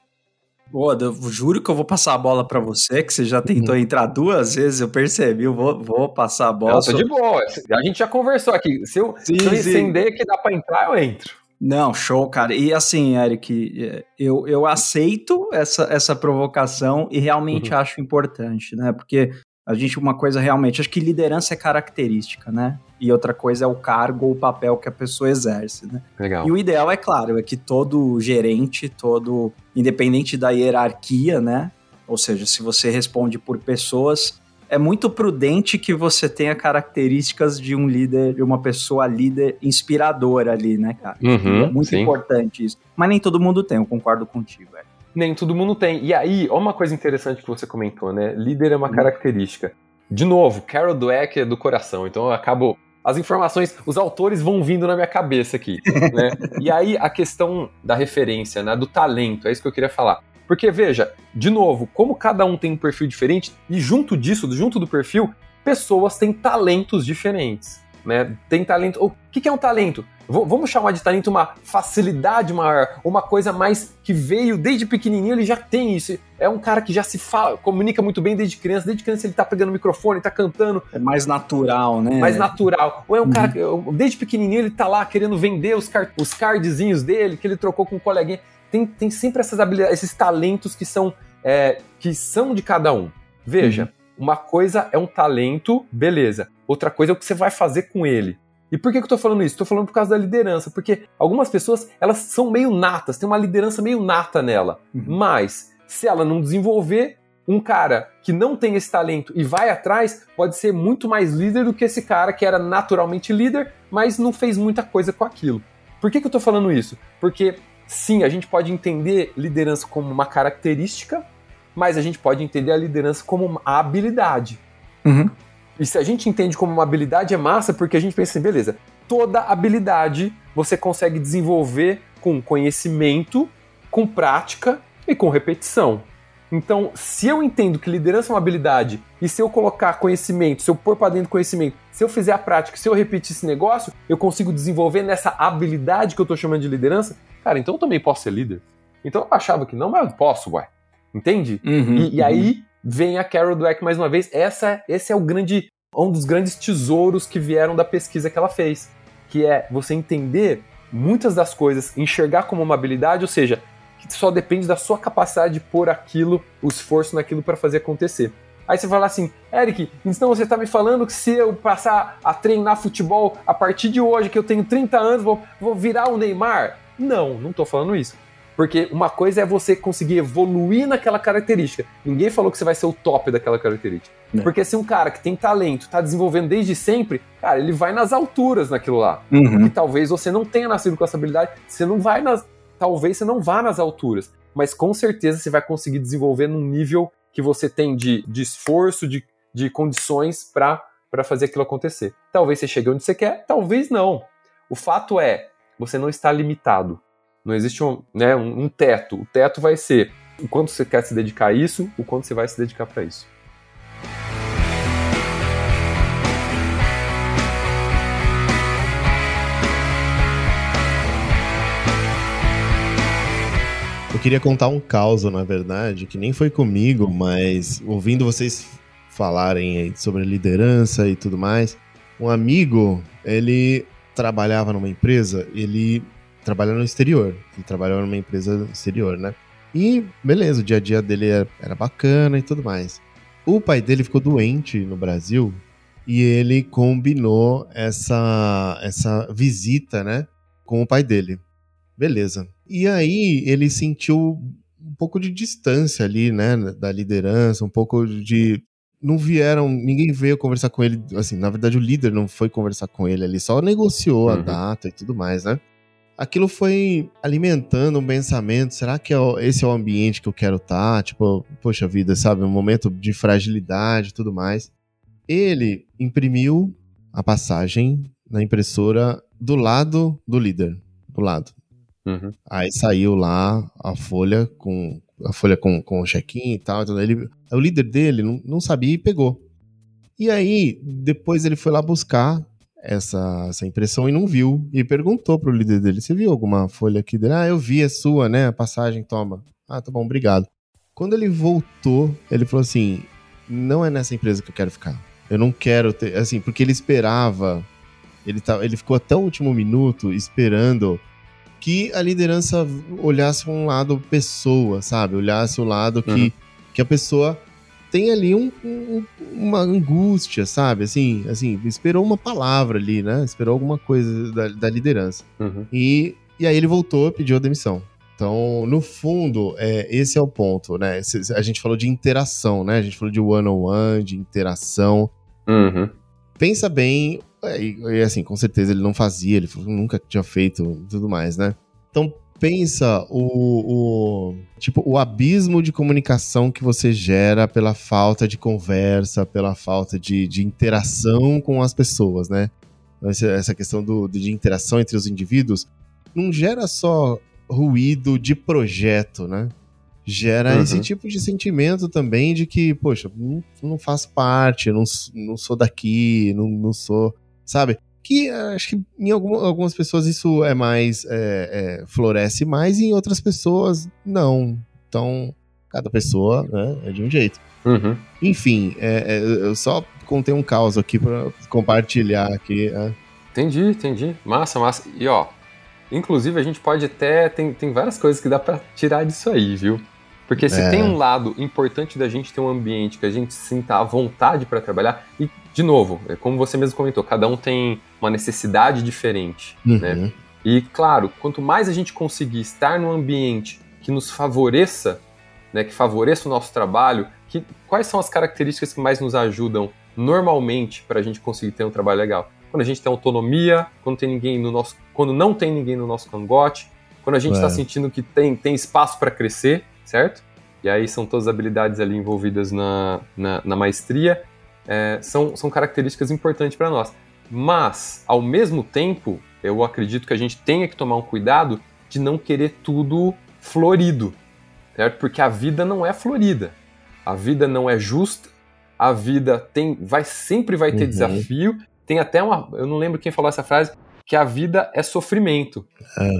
Boa, eu juro que eu vou passar a bola para você, que você já tentou uhum. entrar duas vezes, eu percebi, eu vou, vou passar a bola. Não, tô de boa, a gente já conversou aqui. Se eu, sim, se eu entender que dá para entrar, eu entro. Não, show, cara. E assim, Eric, eu, eu aceito essa, essa provocação e realmente uhum. acho importante, né? Porque a gente, uma coisa realmente, acho que liderança é característica, né? E outra coisa é o cargo ou o papel que a pessoa exerce, né? Legal. E o ideal, é claro, é que todo gerente, todo, independente da hierarquia, né? Ou seja, se você responde por pessoas, é muito prudente que você tenha características de um líder, de uma pessoa líder inspiradora ali, né, cara? Uhum, é muito sim. importante isso. Mas nem todo mundo tem, eu concordo contigo, velho. Nem todo mundo tem. E aí, ó uma coisa interessante que você comentou, né? Líder é uma uhum. característica. De novo, Carol Dweck é do coração, então eu acabo as informações, os autores vão vindo na minha cabeça aqui, né? *laughs* e aí a questão da referência, né, do talento, é isso que eu queria falar. Porque, veja, de novo, como cada um tem um perfil diferente, e junto disso, junto do perfil, pessoas têm talentos diferentes. Né? Tem talento. O que, é um talento? Vamos chamar de talento uma facilidade maior, uma coisa mais que veio desde pequenininho, ele já tem isso. É um cara que já se fala, comunica muito bem desde criança. Desde criança ele tá pegando o microfone, tá cantando. É mais natural, né? Mais natural. Ou é um uhum. cara que, desde pequenininho, ele tá lá querendo vender os, os cardzinhos dele, que ele trocou com um coleguinha tem, tem sempre essas habilidades, esses talentos que são, é, que são de cada um. Veja, uhum. uma coisa é um talento, beleza. Outra coisa é o que você vai fazer com ele. E por que, que eu tô falando isso? Tô falando por causa da liderança, porque algumas pessoas, elas são meio natas, tem uma liderança meio nata nela. Uhum. Mas, se ela não desenvolver, um cara que não tem esse talento e vai atrás pode ser muito mais líder do que esse cara que era naturalmente líder, mas não fez muita coisa com aquilo. Por que, que eu tô falando isso? Porque sim, a gente pode entender liderança como uma característica, mas a gente pode entender a liderança como uma habilidade. Uhum. E se a gente entende como uma habilidade, é massa, porque a gente pensa assim, beleza, toda habilidade você consegue desenvolver com conhecimento, com prática e com repetição. Então, se eu entendo que liderança é uma habilidade, e se eu colocar conhecimento, se eu pôr para dentro conhecimento, se eu fizer a prática, se eu repetir esse negócio, eu consigo desenvolver nessa habilidade que eu estou chamando de liderança, cara, então eu também posso ser líder. Então eu achava que não, mas eu posso, ué. Entende? Uhum, e, e uhum. aí vem a Carol Dweck mais uma vez. Essa, esse é o grande, um dos grandes tesouros que vieram da pesquisa que ela fez, que é você entender muitas das coisas, enxergar como uma habilidade, ou seja, que só depende da sua capacidade de pôr aquilo, o esforço naquilo para fazer acontecer. Aí você fala assim, Eric, então você está me falando que se eu passar a treinar futebol a partir de hoje, que eu tenho 30 anos, vou, vou virar o Neymar? Não, não estou falando isso. Porque uma coisa é você conseguir evoluir naquela característica. Ninguém falou que você vai ser o top daquela característica. É. Porque se um cara que tem talento, está desenvolvendo desde sempre, cara, ele vai nas alturas naquilo lá. Uhum. E talvez você não tenha nascido com essa habilidade, você não vai nas, talvez você não vá nas alturas, mas com certeza você vai conseguir desenvolver num nível que você tem de, de esforço, de, de condições para fazer aquilo acontecer. Talvez você chegue onde você quer, talvez não. O fato é, você não está limitado. Não existe um, né, um, um teto. O teto vai ser o quanto você quer se dedicar a isso, o quanto você vai se dedicar para isso. Eu queria contar um caos, na verdade, que nem foi comigo, mas ouvindo vocês falarem sobre liderança e tudo mais, um amigo, ele trabalhava numa empresa, ele trabalhava no exterior, ele trabalhava numa empresa exterior, né? E beleza, o dia a dia dele era, era bacana e tudo mais. O pai dele ficou doente no Brasil e ele combinou essa, essa visita, né, com o pai dele. Beleza. E aí ele sentiu um pouco de distância ali, né, da liderança, um pouco de não vieram, ninguém veio conversar com ele, assim, na verdade o líder não foi conversar com ele, ele só negociou uhum. a data e tudo mais, né? Aquilo foi alimentando um pensamento, será que é esse é o ambiente que eu quero estar? Tá? Tipo, poxa vida, sabe, um momento de fragilidade e tudo mais. Ele imprimiu a passagem na impressora do lado do líder, do lado. Uhum. Aí saiu lá a folha com a folha com, com o check-in e tal. Então ele, o líder dele não, não sabia e pegou. E aí, depois ele foi lá buscar essa, essa impressão e não viu. E perguntou pro líder dele: Você viu alguma folha aqui dele? Ah, eu vi, é sua, né? A passagem, toma. Ah, tá bom, obrigado. Quando ele voltou, ele falou assim: Não é nessa empresa que eu quero ficar. Eu não quero ter. Assim, porque ele esperava. Ele, tá, ele ficou até o último minuto esperando que a liderança olhasse um lado pessoa, sabe? Olhasse o lado que, uhum. que a pessoa tem ali um, um, uma angústia, sabe? Assim, assim, esperou uma palavra ali, né? Esperou alguma coisa da, da liderança. Uhum. E, e aí ele voltou, pediu a demissão. Então, no fundo, é, esse é o ponto, né? A gente falou de interação, né? A gente falou de one-on-one, -on -one, de interação. Uhum. Pensa bem é, e, e, assim, com certeza ele não fazia, ele nunca tinha feito tudo mais, né? Então pensa o, o, tipo o abismo de comunicação que você gera pela falta de conversa, pela falta de, de interação com as pessoas, né? Essa questão do, de interação entre os indivíduos não gera só ruído de projeto, né? gera uhum. esse tipo de sentimento também de que, poxa, não, não faço parte, não, não sou daqui, não, não sou, sabe? Que acho que em algum, algumas pessoas isso é mais, é, é, floresce mais e em outras pessoas não. Então, cada pessoa né, é de um jeito. Uhum. Enfim, é, é, eu só contei um caos aqui para compartilhar aqui. É. Entendi, entendi. Massa, massa. E ó, inclusive a gente pode até. Tem, tem várias coisas que dá para tirar disso aí, viu? Porque se é. tem um lado importante da gente ter um ambiente que a gente sinta à vontade para trabalhar, e, de novo, é como você mesmo comentou, cada um tem uma necessidade diferente, uhum. né? E, claro, quanto mais a gente conseguir estar num ambiente que nos favoreça, né, que favoreça o nosso trabalho, que, quais são as características que mais nos ajudam normalmente para a gente conseguir ter um trabalho legal? Quando a gente tem autonomia, quando, tem ninguém no nosso, quando não tem ninguém no nosso cangote, quando a gente está é. sentindo que tem, tem espaço para crescer, certo? E aí são todas as habilidades ali envolvidas na, na, na maestria, é, são, são características importantes para nós. Mas, ao mesmo tempo, eu acredito que a gente tenha que tomar um cuidado de não querer tudo florido, certo? Porque a vida não é florida. A vida não é justa, a vida tem, vai sempre vai ter uhum. desafio. Tem até uma, eu não lembro quem falou essa frase, que a vida é sofrimento. É.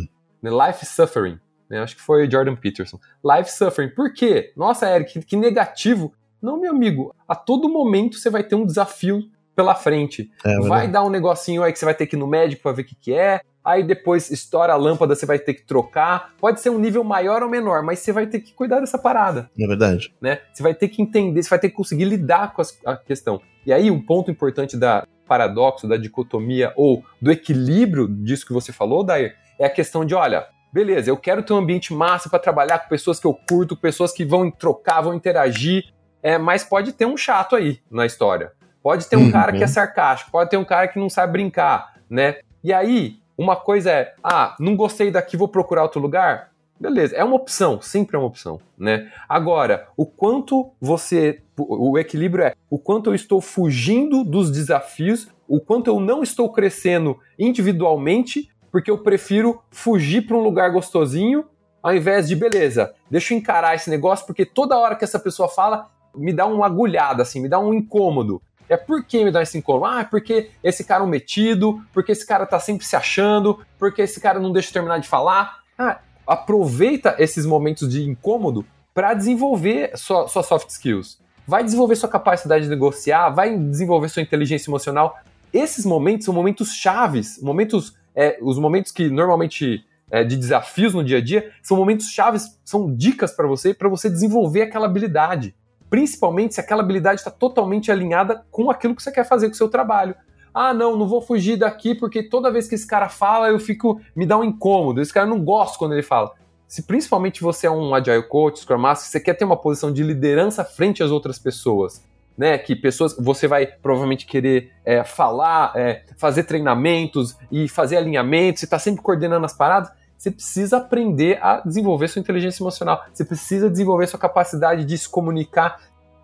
Life suffering. Né? Acho que foi Jordan Peterson. Life suffering. Por quê? Nossa, Eric, que negativo. Não, meu amigo. A todo momento você vai ter um desafio pela frente. É, vai dar um negocinho aí que você vai ter que ir no médico para ver o que, que é. Aí depois estoura a lâmpada, você vai ter que trocar. Pode ser um nível maior ou menor, mas você vai ter que cuidar dessa parada. É verdade. Né? Você vai ter que entender, você vai ter que conseguir lidar com a questão. E aí, um ponto importante da paradoxo, da dicotomia ou do equilíbrio disso que você falou, Dair, é a questão de, olha, beleza, eu quero ter um ambiente massa para trabalhar com pessoas que eu curto, pessoas que vão trocar, vão interagir, é, mas pode ter um chato aí na história. Pode ter um uhum. cara que é sarcástico, pode ter um cara que não sabe brincar, né? E aí, uma coisa é, ah, não gostei daqui, vou procurar outro lugar. Beleza, é uma opção, sempre é uma opção, né? Agora, o quanto você, o equilíbrio é o quanto eu estou fugindo dos desafios, o quanto eu não estou crescendo individualmente porque eu prefiro fugir para um lugar gostosinho ao invés de, beleza, deixa eu encarar esse negócio, porque toda hora que essa pessoa fala, me dá uma agulhada, assim, me dá um incômodo. É por que me dá esse incômodo? Ah, porque esse cara é um metido, porque esse cara tá sempre se achando, porque esse cara não deixa eu terminar de falar. Ah, aproveita esses momentos de incômodo para desenvolver sua, suas soft skills. Vai desenvolver sua capacidade de negociar, vai desenvolver sua inteligência emocional. Esses momentos são momentos chaves, momentos é, os momentos que normalmente é, de desafios no dia a dia são momentos chaves, são dicas para você, para você desenvolver aquela habilidade. Principalmente se aquela habilidade está totalmente alinhada com aquilo que você quer fazer com o seu trabalho. Ah, não, não vou fugir daqui porque toda vez que esse cara fala eu fico, me dá um incômodo. Esse cara não gosta quando ele fala. Se principalmente você é um agile coach, scrum master, você quer ter uma posição de liderança frente às outras pessoas, né? Que pessoas você vai provavelmente querer é, falar, é, fazer treinamentos e fazer alinhamentos, você está sempre coordenando as paradas. Você precisa aprender a desenvolver sua inteligência emocional. Você precisa desenvolver sua capacidade de se comunicar.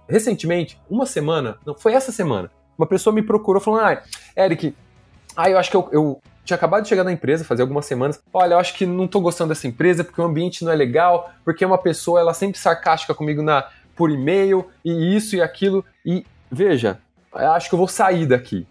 Recentemente, uma semana, não foi essa semana, uma pessoa me procurou falando: Ah, Eric, ah, eu acho que eu, eu tinha acabado de chegar na empresa, fazia algumas semanas. Olha, eu acho que não tô gostando dessa empresa porque o ambiente não é legal, porque uma pessoa, ela sempre sarcástica comigo na, por e-mail e isso e aquilo. E veja, acho que eu vou sair daqui.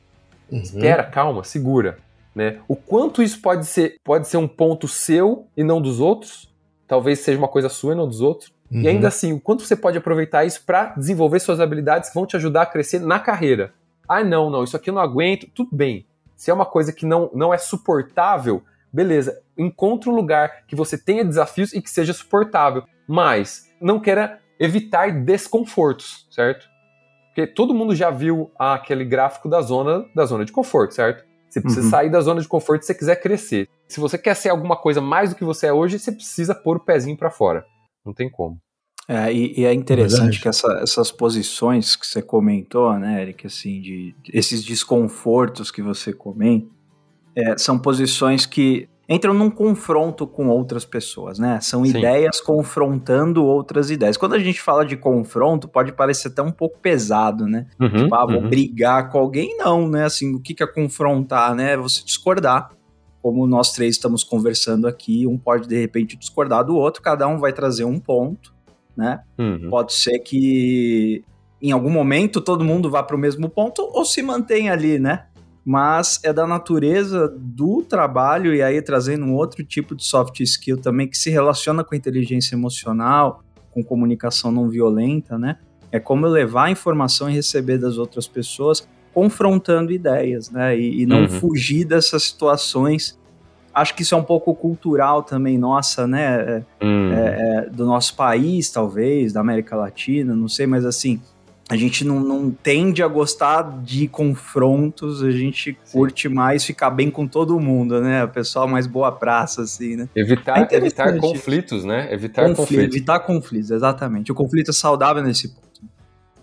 Uhum. Espera, calma, segura. Né? O quanto isso pode ser, pode ser um ponto seu e não dos outros, talvez seja uma coisa sua e não dos outros. Uhum. E ainda assim, o quanto você pode aproveitar isso para desenvolver suas habilidades que vão te ajudar a crescer na carreira. Ah, não, não, isso aqui eu não aguento, tudo bem. Se é uma coisa que não, não é suportável, beleza, encontre um lugar que você tenha desafios e que seja suportável. Mas não queira evitar desconfortos, certo? Porque todo mundo já viu aquele gráfico da zona da zona de conforto, certo? Você precisa uhum. sair da zona de conforto se você quiser crescer. Se você quer ser alguma coisa mais do que você é hoje, você precisa pôr o pezinho para fora. Não tem como. É, e, e é interessante que essa, essas posições que você comentou, né, Eric, assim, de, de esses desconfortos que você comenta, é, são posições que entram num confronto com outras pessoas, né? São Sim. ideias confrontando outras ideias. Quando a gente fala de confronto, pode parecer até um pouco pesado, né? Uhum, tipo, ah, vou uhum. brigar com alguém, não, né? Assim, o que é confrontar, né? É você discordar. Como nós três estamos conversando aqui, um pode de repente discordar do outro, cada um vai trazer um ponto, né? Uhum. Pode ser que em algum momento todo mundo vá para o mesmo ponto ou se mantenha ali, né? Mas é da natureza do trabalho, e aí trazendo um outro tipo de soft skill também que se relaciona com inteligência emocional, com comunicação não violenta, né? É como eu levar a informação e receber das outras pessoas, confrontando ideias, né? E, e não uhum. fugir dessas situações. Acho que isso é um pouco cultural também, nossa, né? Uhum. É, é, do nosso país, talvez, da América Latina, não sei, mas assim, a gente não, não, tende a gostar de confrontos, a gente Sim. curte mais ficar bem com todo mundo, né? O pessoal mais boa praça, assim, né? Evitar, é evitar conflitos, né? Evitar Conflito, conflitos. Evitar conflitos, exatamente. O conflito é saudável nesse ponto.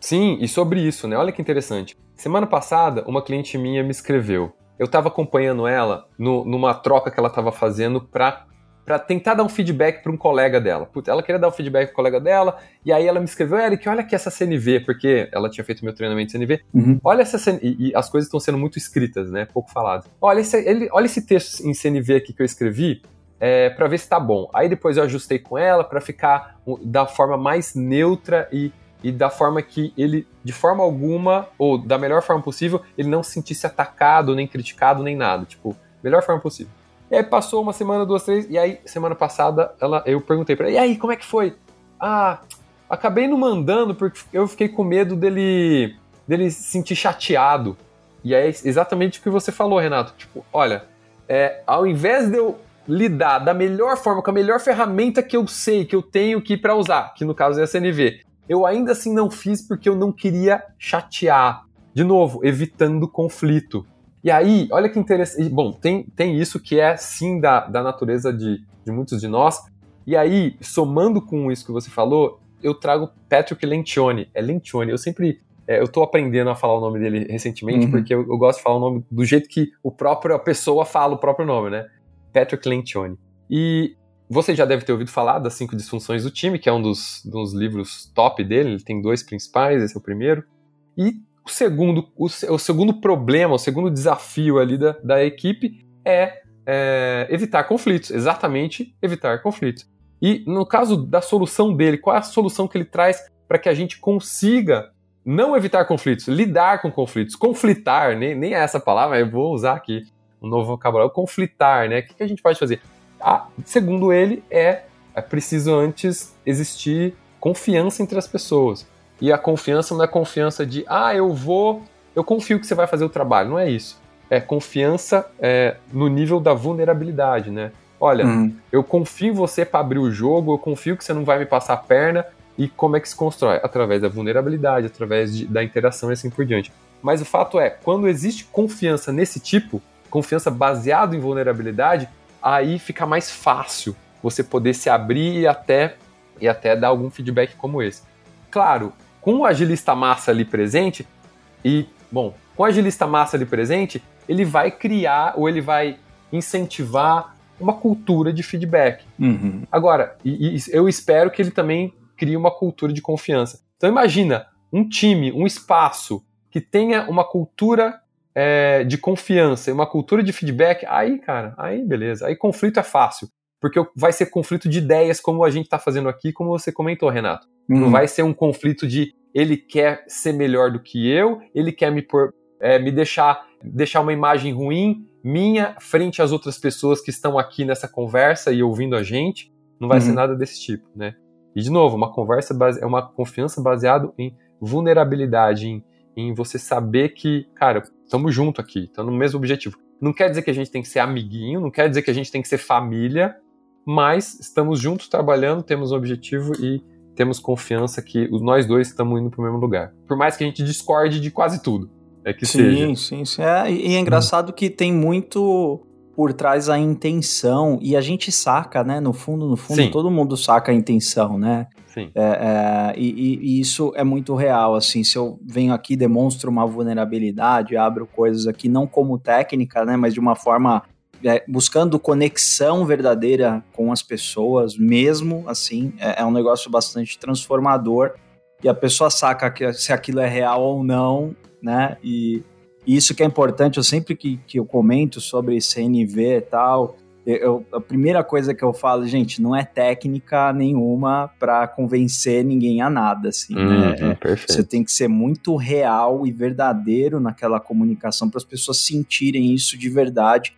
Sim, e sobre isso, né? Olha que interessante. Semana passada, uma cliente minha me escreveu. Eu estava acompanhando ela no, numa troca que ela estava fazendo para para tentar dar um feedback para um colega dela. Puta, ela queria dar um feedback para colega dela, e aí ela me escreveu, Eric, olha aqui essa CNV, porque ela tinha feito meu treinamento de CNV. Uhum. Olha essa CNV, e, e, as coisas estão sendo muito escritas, né? Pouco faladas. Olha esse, ele, olha esse texto em CNV aqui que eu escrevi, é, para ver se tá bom. Aí depois eu ajustei com ela para ficar da forma mais neutra e, e da forma que ele, de forma alguma, ou da melhor forma possível, ele não se sentisse atacado, nem criticado, nem nada. Tipo, melhor forma possível. E aí passou uma semana, duas, três, e aí semana passada ela, eu perguntei pra ela, e aí, como é que foi? Ah, acabei não mandando porque eu fiquei com medo dele, dele se sentir chateado. E é exatamente o que você falou, Renato. Tipo, olha, é, ao invés de eu lidar da melhor forma, com a melhor ferramenta que eu sei, que eu tenho que para usar, que no caso é a CNV, eu ainda assim não fiz porque eu não queria chatear. De novo, evitando conflito. E aí, olha que interessante. Bom, tem, tem isso que é sim da, da natureza de, de muitos de nós. E aí, somando com isso que você falou, eu trago Patrick Lencioni. É Lencioni. Eu sempre. É, eu tô aprendendo a falar o nome dele recentemente, uhum. porque eu, eu, gosto de falar o nome do jeito que o próprio, a pessoa fala o próprio nome, né? Patrick Lencioni. E você já deve ter ouvido falar das cinco disfunções do time, que é um dos, dos livros top dele. Ele tem dois principais, esse é o primeiro. E o segundo, o, o segundo problema, o segundo desafio ali da, da equipe é, é evitar conflitos, exatamente evitar conflitos. E no caso da solução dele, qual é a solução que ele traz para que a gente consiga não evitar conflitos, lidar com conflitos, conflitar, nem, nem é essa palavra, eu vou usar aqui um novo vocabulário, conflitar, né? O que, que a gente pode fazer? Ah, segundo ele, é, é preciso antes existir confiança entre as pessoas. E a confiança não é confiança de, ah, eu vou, eu confio que você vai fazer o trabalho. Não é isso. É confiança é, no nível da vulnerabilidade, né? Olha, uhum. eu confio em você para abrir o jogo, eu confio que você não vai me passar a perna. E como é que se constrói? Através da vulnerabilidade, através de, da interação e assim por diante. Mas o fato é, quando existe confiança nesse tipo, confiança baseada em vulnerabilidade, aí fica mais fácil você poder se abrir e até, e até dar algum feedback como esse. Claro, com o agilista massa ali presente, e, bom, com o agilista massa ali presente, ele vai criar ou ele vai incentivar uma cultura de feedback. Uhum. Agora, e, e eu espero que ele também crie uma cultura de confiança. Então imagina um time, um espaço que tenha uma cultura é, de confiança e uma cultura de feedback, aí, cara, aí beleza. Aí conflito é fácil. Porque vai ser conflito de ideias, como a gente está fazendo aqui, como você comentou, Renato. Uhum. Não vai ser um conflito de ele quer ser melhor do que eu, ele quer me, por, é, me deixar, deixar uma imagem ruim minha frente às outras pessoas que estão aqui nessa conversa e ouvindo a gente. Não vai uhum. ser nada desse tipo, né? E de novo, uma conversa base, é uma confiança baseada em vulnerabilidade, em, em você saber que, cara, estamos junto aqui, estamos no mesmo objetivo. Não quer dizer que a gente tem que ser amiguinho, não quer dizer que a gente tem que ser família, mas estamos juntos trabalhando, temos um objetivo e temos confiança que nós dois estamos indo para o mesmo lugar. Por mais que a gente discorde de quase tudo. É que sim, seja. Sim, sim. É, e é engraçado hum. que tem muito por trás a intenção e a gente saca, né? No fundo, no fundo, sim. todo mundo saca a intenção, né? Sim. É, é, e, e, isso é muito real, assim, se eu venho aqui demonstro uma vulnerabilidade, abro coisas aqui não como técnica, né, mas de uma forma é, buscando conexão verdadeira com as pessoas, mesmo assim, é, é, um negócio bastante transformador. E a pessoa saca que, se aquilo é real ou não, né? E, e isso que é importante, eu sempre que, que eu comento sobre CNV e tal, eu, a primeira coisa que eu falo, gente, não é técnica nenhuma para convencer ninguém a nada, assim, né? Uhum, perfeito. Você tem que ser muito real e verdadeiro naquela comunicação para as pessoas sentirem isso de verdade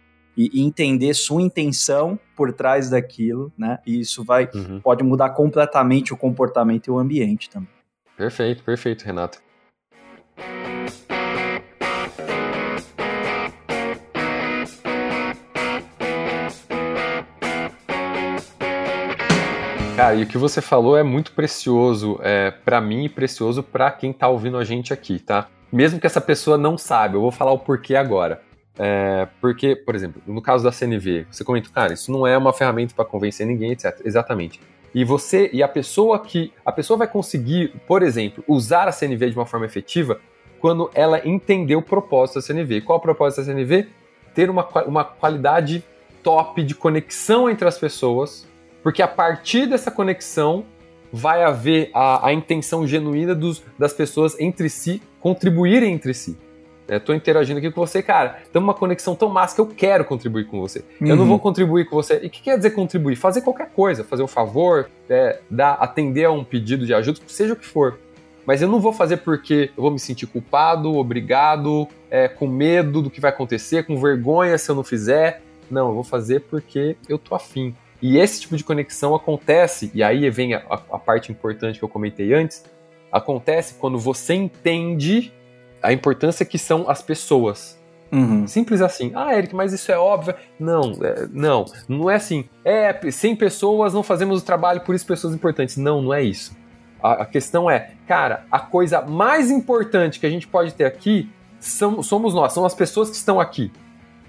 e, entender sua intenção por trás daquilo, né? E isso vai uhum. pode mudar completamente o comportamento e o ambiente também. Perfeito, perfeito, Renato. Cara, e o que você falou é muito precioso é, para mim e precioso para quem tá ouvindo a gente aqui, tá? Mesmo que essa pessoa não saiba, eu vou falar o porquê agora. É, porque, por exemplo, no caso da CNV, você comentou, cara, isso não é uma ferramenta para convencer ninguém, etc. Exatamente. E você e a pessoa que a pessoa vai conseguir, por exemplo, usar a CNV de uma forma efetiva quando ela entender o propósito da CNV. Qual é o propósito da CNV? Ter uma, uma qualidade top de conexão entre as pessoas porque a partir dessa conexão vai haver a, a intenção genuína dos, das pessoas entre si contribuírem entre si. Estou interagindo aqui com você, cara. Tem uma conexão tão massa que eu quero contribuir com você. Uhum. Eu não uhum. vou contribuir com você. E o que quer dizer contribuir? Fazer qualquer coisa, fazer um favor, é, dar, atender a um pedido de ajuda, seja o que for. Mas eu não vou fazer porque eu vou me sentir culpado, obrigado, é, com medo do que vai acontecer, com vergonha se eu não fizer. Não, eu vou fazer porque eu tô afim. E esse tipo de conexão acontece, e aí vem a, a parte importante que eu comentei antes, acontece quando você entende a importância que são as pessoas. Uhum. Simples assim. Ah, Eric, mas isso é óbvio. Não, é, não, não é assim. É, sem pessoas não fazemos o trabalho, por isso pessoas importantes. Não, não é isso. A, a questão é, cara, a coisa mais importante que a gente pode ter aqui são, somos nós, são as pessoas que estão aqui.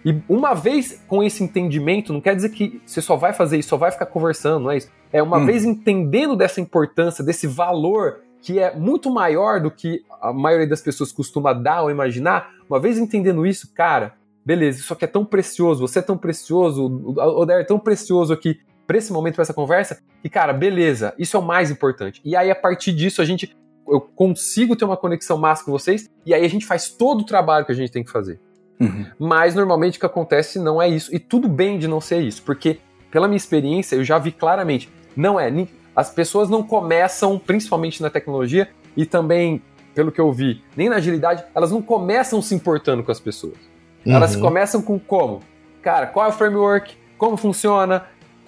E uma vez com esse entendimento, não quer dizer que você só vai fazer isso, só vai ficar conversando, não é isso. É uma hum. vez entendendo dessa importância, desse valor que é muito maior do que a maioria das pessoas costuma dar ou imaginar, uma vez entendendo isso, cara, beleza, isso aqui é tão precioso, você é tão precioso, o Oder é tão precioso aqui para esse momento, para essa conversa, e cara, beleza, isso é o mais importante. E aí, a partir disso, a gente eu consigo ter uma conexão massa com vocês, e aí a gente faz todo o trabalho que a gente tem que fazer. Uhum. Mas normalmente o que acontece não é isso. E tudo bem de não ser isso, porque pela minha experiência eu já vi claramente, não é. As pessoas não começam, principalmente na tecnologia, e também, pelo que eu vi, nem na agilidade, elas não começam se importando com as pessoas. Uhum. Elas começam com como? Cara, qual é o framework? Como funciona?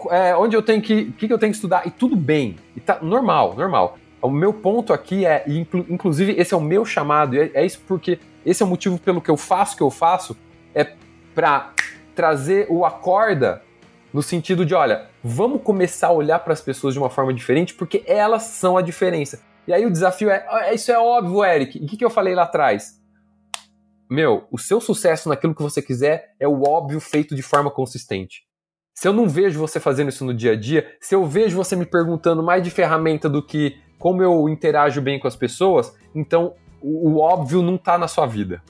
É, onde eu tenho que. O que, que eu tenho que estudar? E tudo bem. E tá normal, normal. O meu ponto aqui é, inclusive, esse é o meu chamado, é, é isso porque esse é o motivo pelo que eu faço o que eu faço, é para trazer o acorda no sentido de, olha, vamos começar a olhar para as pessoas de uma forma diferente, porque elas são a diferença. E aí o desafio é, ah, isso é óbvio, Eric. E o que, que eu falei lá atrás? Meu, o seu sucesso naquilo que você quiser é o óbvio feito de forma consistente. Se eu não vejo você fazendo isso no dia a dia, se eu vejo você me perguntando mais de ferramenta do que como eu interajo bem com as pessoas, então o, o óbvio não está na sua vida.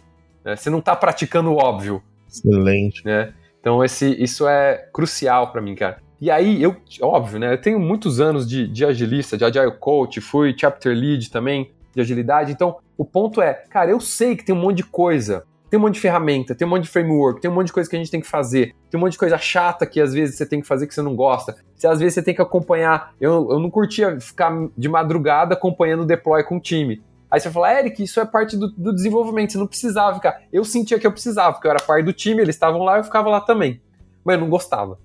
Né? Você não está praticando o óbvio. Excelente. Né? Então esse, isso é crucial para mim, cara. E aí, eu, óbvio, né? Eu tenho muitos anos de, de agilista, de agile coach, fui chapter lead também de agilidade. Então, o ponto é, cara, eu sei que tem um monte de coisa, tem um monte de ferramenta, tem um monte de framework, tem um monte de coisa que a gente tem que fazer, tem um monte de coisa chata que às vezes você tem que fazer que você não gosta. Se às vezes você tem que acompanhar. Eu, eu não curtia ficar de madrugada acompanhando o deploy com o time. Aí você fala, Eric, isso é parte do, do, desenvolvimento, você não precisava ficar. Eu sentia que eu precisava, porque eu era parte do time, eles estavam lá, eu ficava lá também. Mas eu não gostava.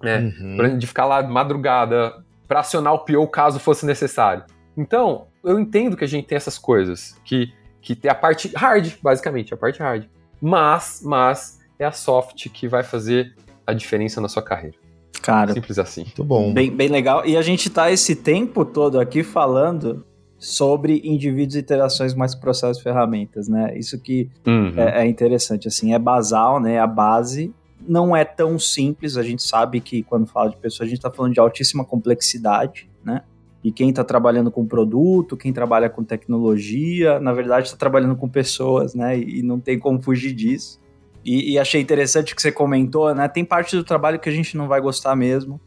Né? Uhum. De ficar lá de madrugada para acionar o PO caso fosse necessário. Então, eu entendo que a gente tem essas coisas, que, que tem a parte hard, basicamente, a parte hard. Mas, mas é a soft que vai fazer a diferença na sua carreira. Cara, simples assim. Muito bom. Bem, bem legal. E a gente tá esse tempo todo aqui falando sobre indivíduos, interações, mais processos e ferramentas, né? Isso que uhum. é, é, interessante, assim, é basal, né? A base não é tão simples, a gente sabe que quando fala de pessoas, a gente está falando de altíssima complexidade, né? E quem está trabalhando com produto, quem trabalha com tecnologia, na verdade está trabalhando com pessoas, né? E não tem como fugir disso. E, e achei interessante que você comentou, né? Tem parte do trabalho que a gente não vai gostar mesmo,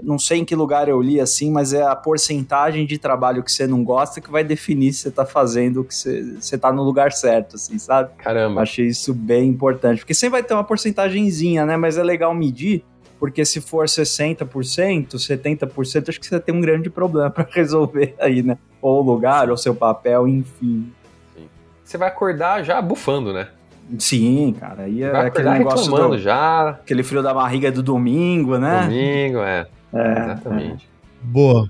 não sei em que lugar eu li assim, mas é a porcentagem de trabalho que você não gosta que vai definir se você tá fazendo que você, você tá no lugar certo, assim, sabe? Caramba. Achei isso bem importante, porque sempre vai ter uma porcentagemzinha, né? Mas é legal medir, porque se for 60%, 70%, acho que você tem um grande problema *laughs* para resolver aí, né? Ou o lugar, ou seu papel, enfim. Sim. Você vai acordar já bufando, né? Sim, cara. Aí é aquele negócio do, já. Aquele frio da barriga do domingo, né? Domingo, é. É Exatamente. É. Boa.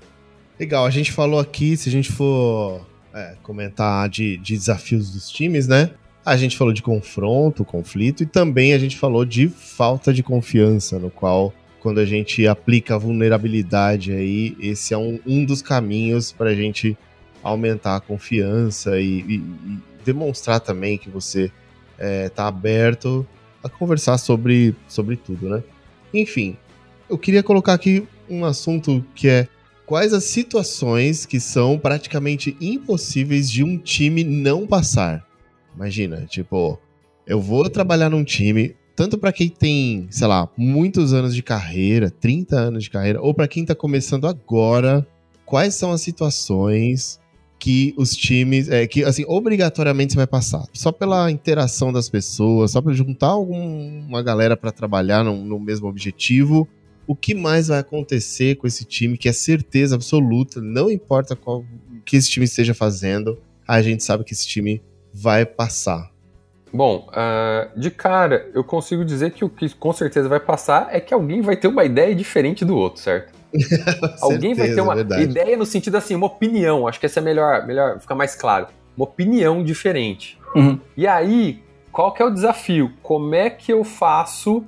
Legal, a gente falou aqui, se a gente for é, comentar de, de desafios dos times, né? A gente falou de confronto, conflito e também a gente falou de falta de confiança, no qual quando a gente aplica a vulnerabilidade aí, esse é um, um dos caminhos para a gente aumentar a confiança e, e, e, demonstrar também que você está é, aberto a conversar sobre, sobre tudo, né? Enfim, eu queria colocar aqui um assunto que é quais as situações que são praticamente impossíveis de um time não passar. Imagina, tipo, eu vou trabalhar num time, tanto para quem tem, sei lá, muitos anos de carreira, 30 anos de carreira, ou para quem tá começando agora, quais são as situações que os times, é, que assim, obrigatoriamente você vai passar, só pela interação das pessoas, só para juntar alguma galera para trabalhar no, no mesmo objetivo, o que mais vai acontecer com esse time, que é certeza absoluta, não importa qual o que esse time esteja fazendo, a gente sabe que esse time vai passar? Bom, uh, de cara, eu consigo dizer que o que com certeza vai passar é que alguém vai ter uma ideia diferente do outro, certo? *laughs* alguém vai ter uma verdade. ideia no sentido assim, uma opinião, acho que essa é melhor, melhor ficar mais claro. Uma opinião diferente. Uhum. E aí, qual que é o desafio? Como é que eu faço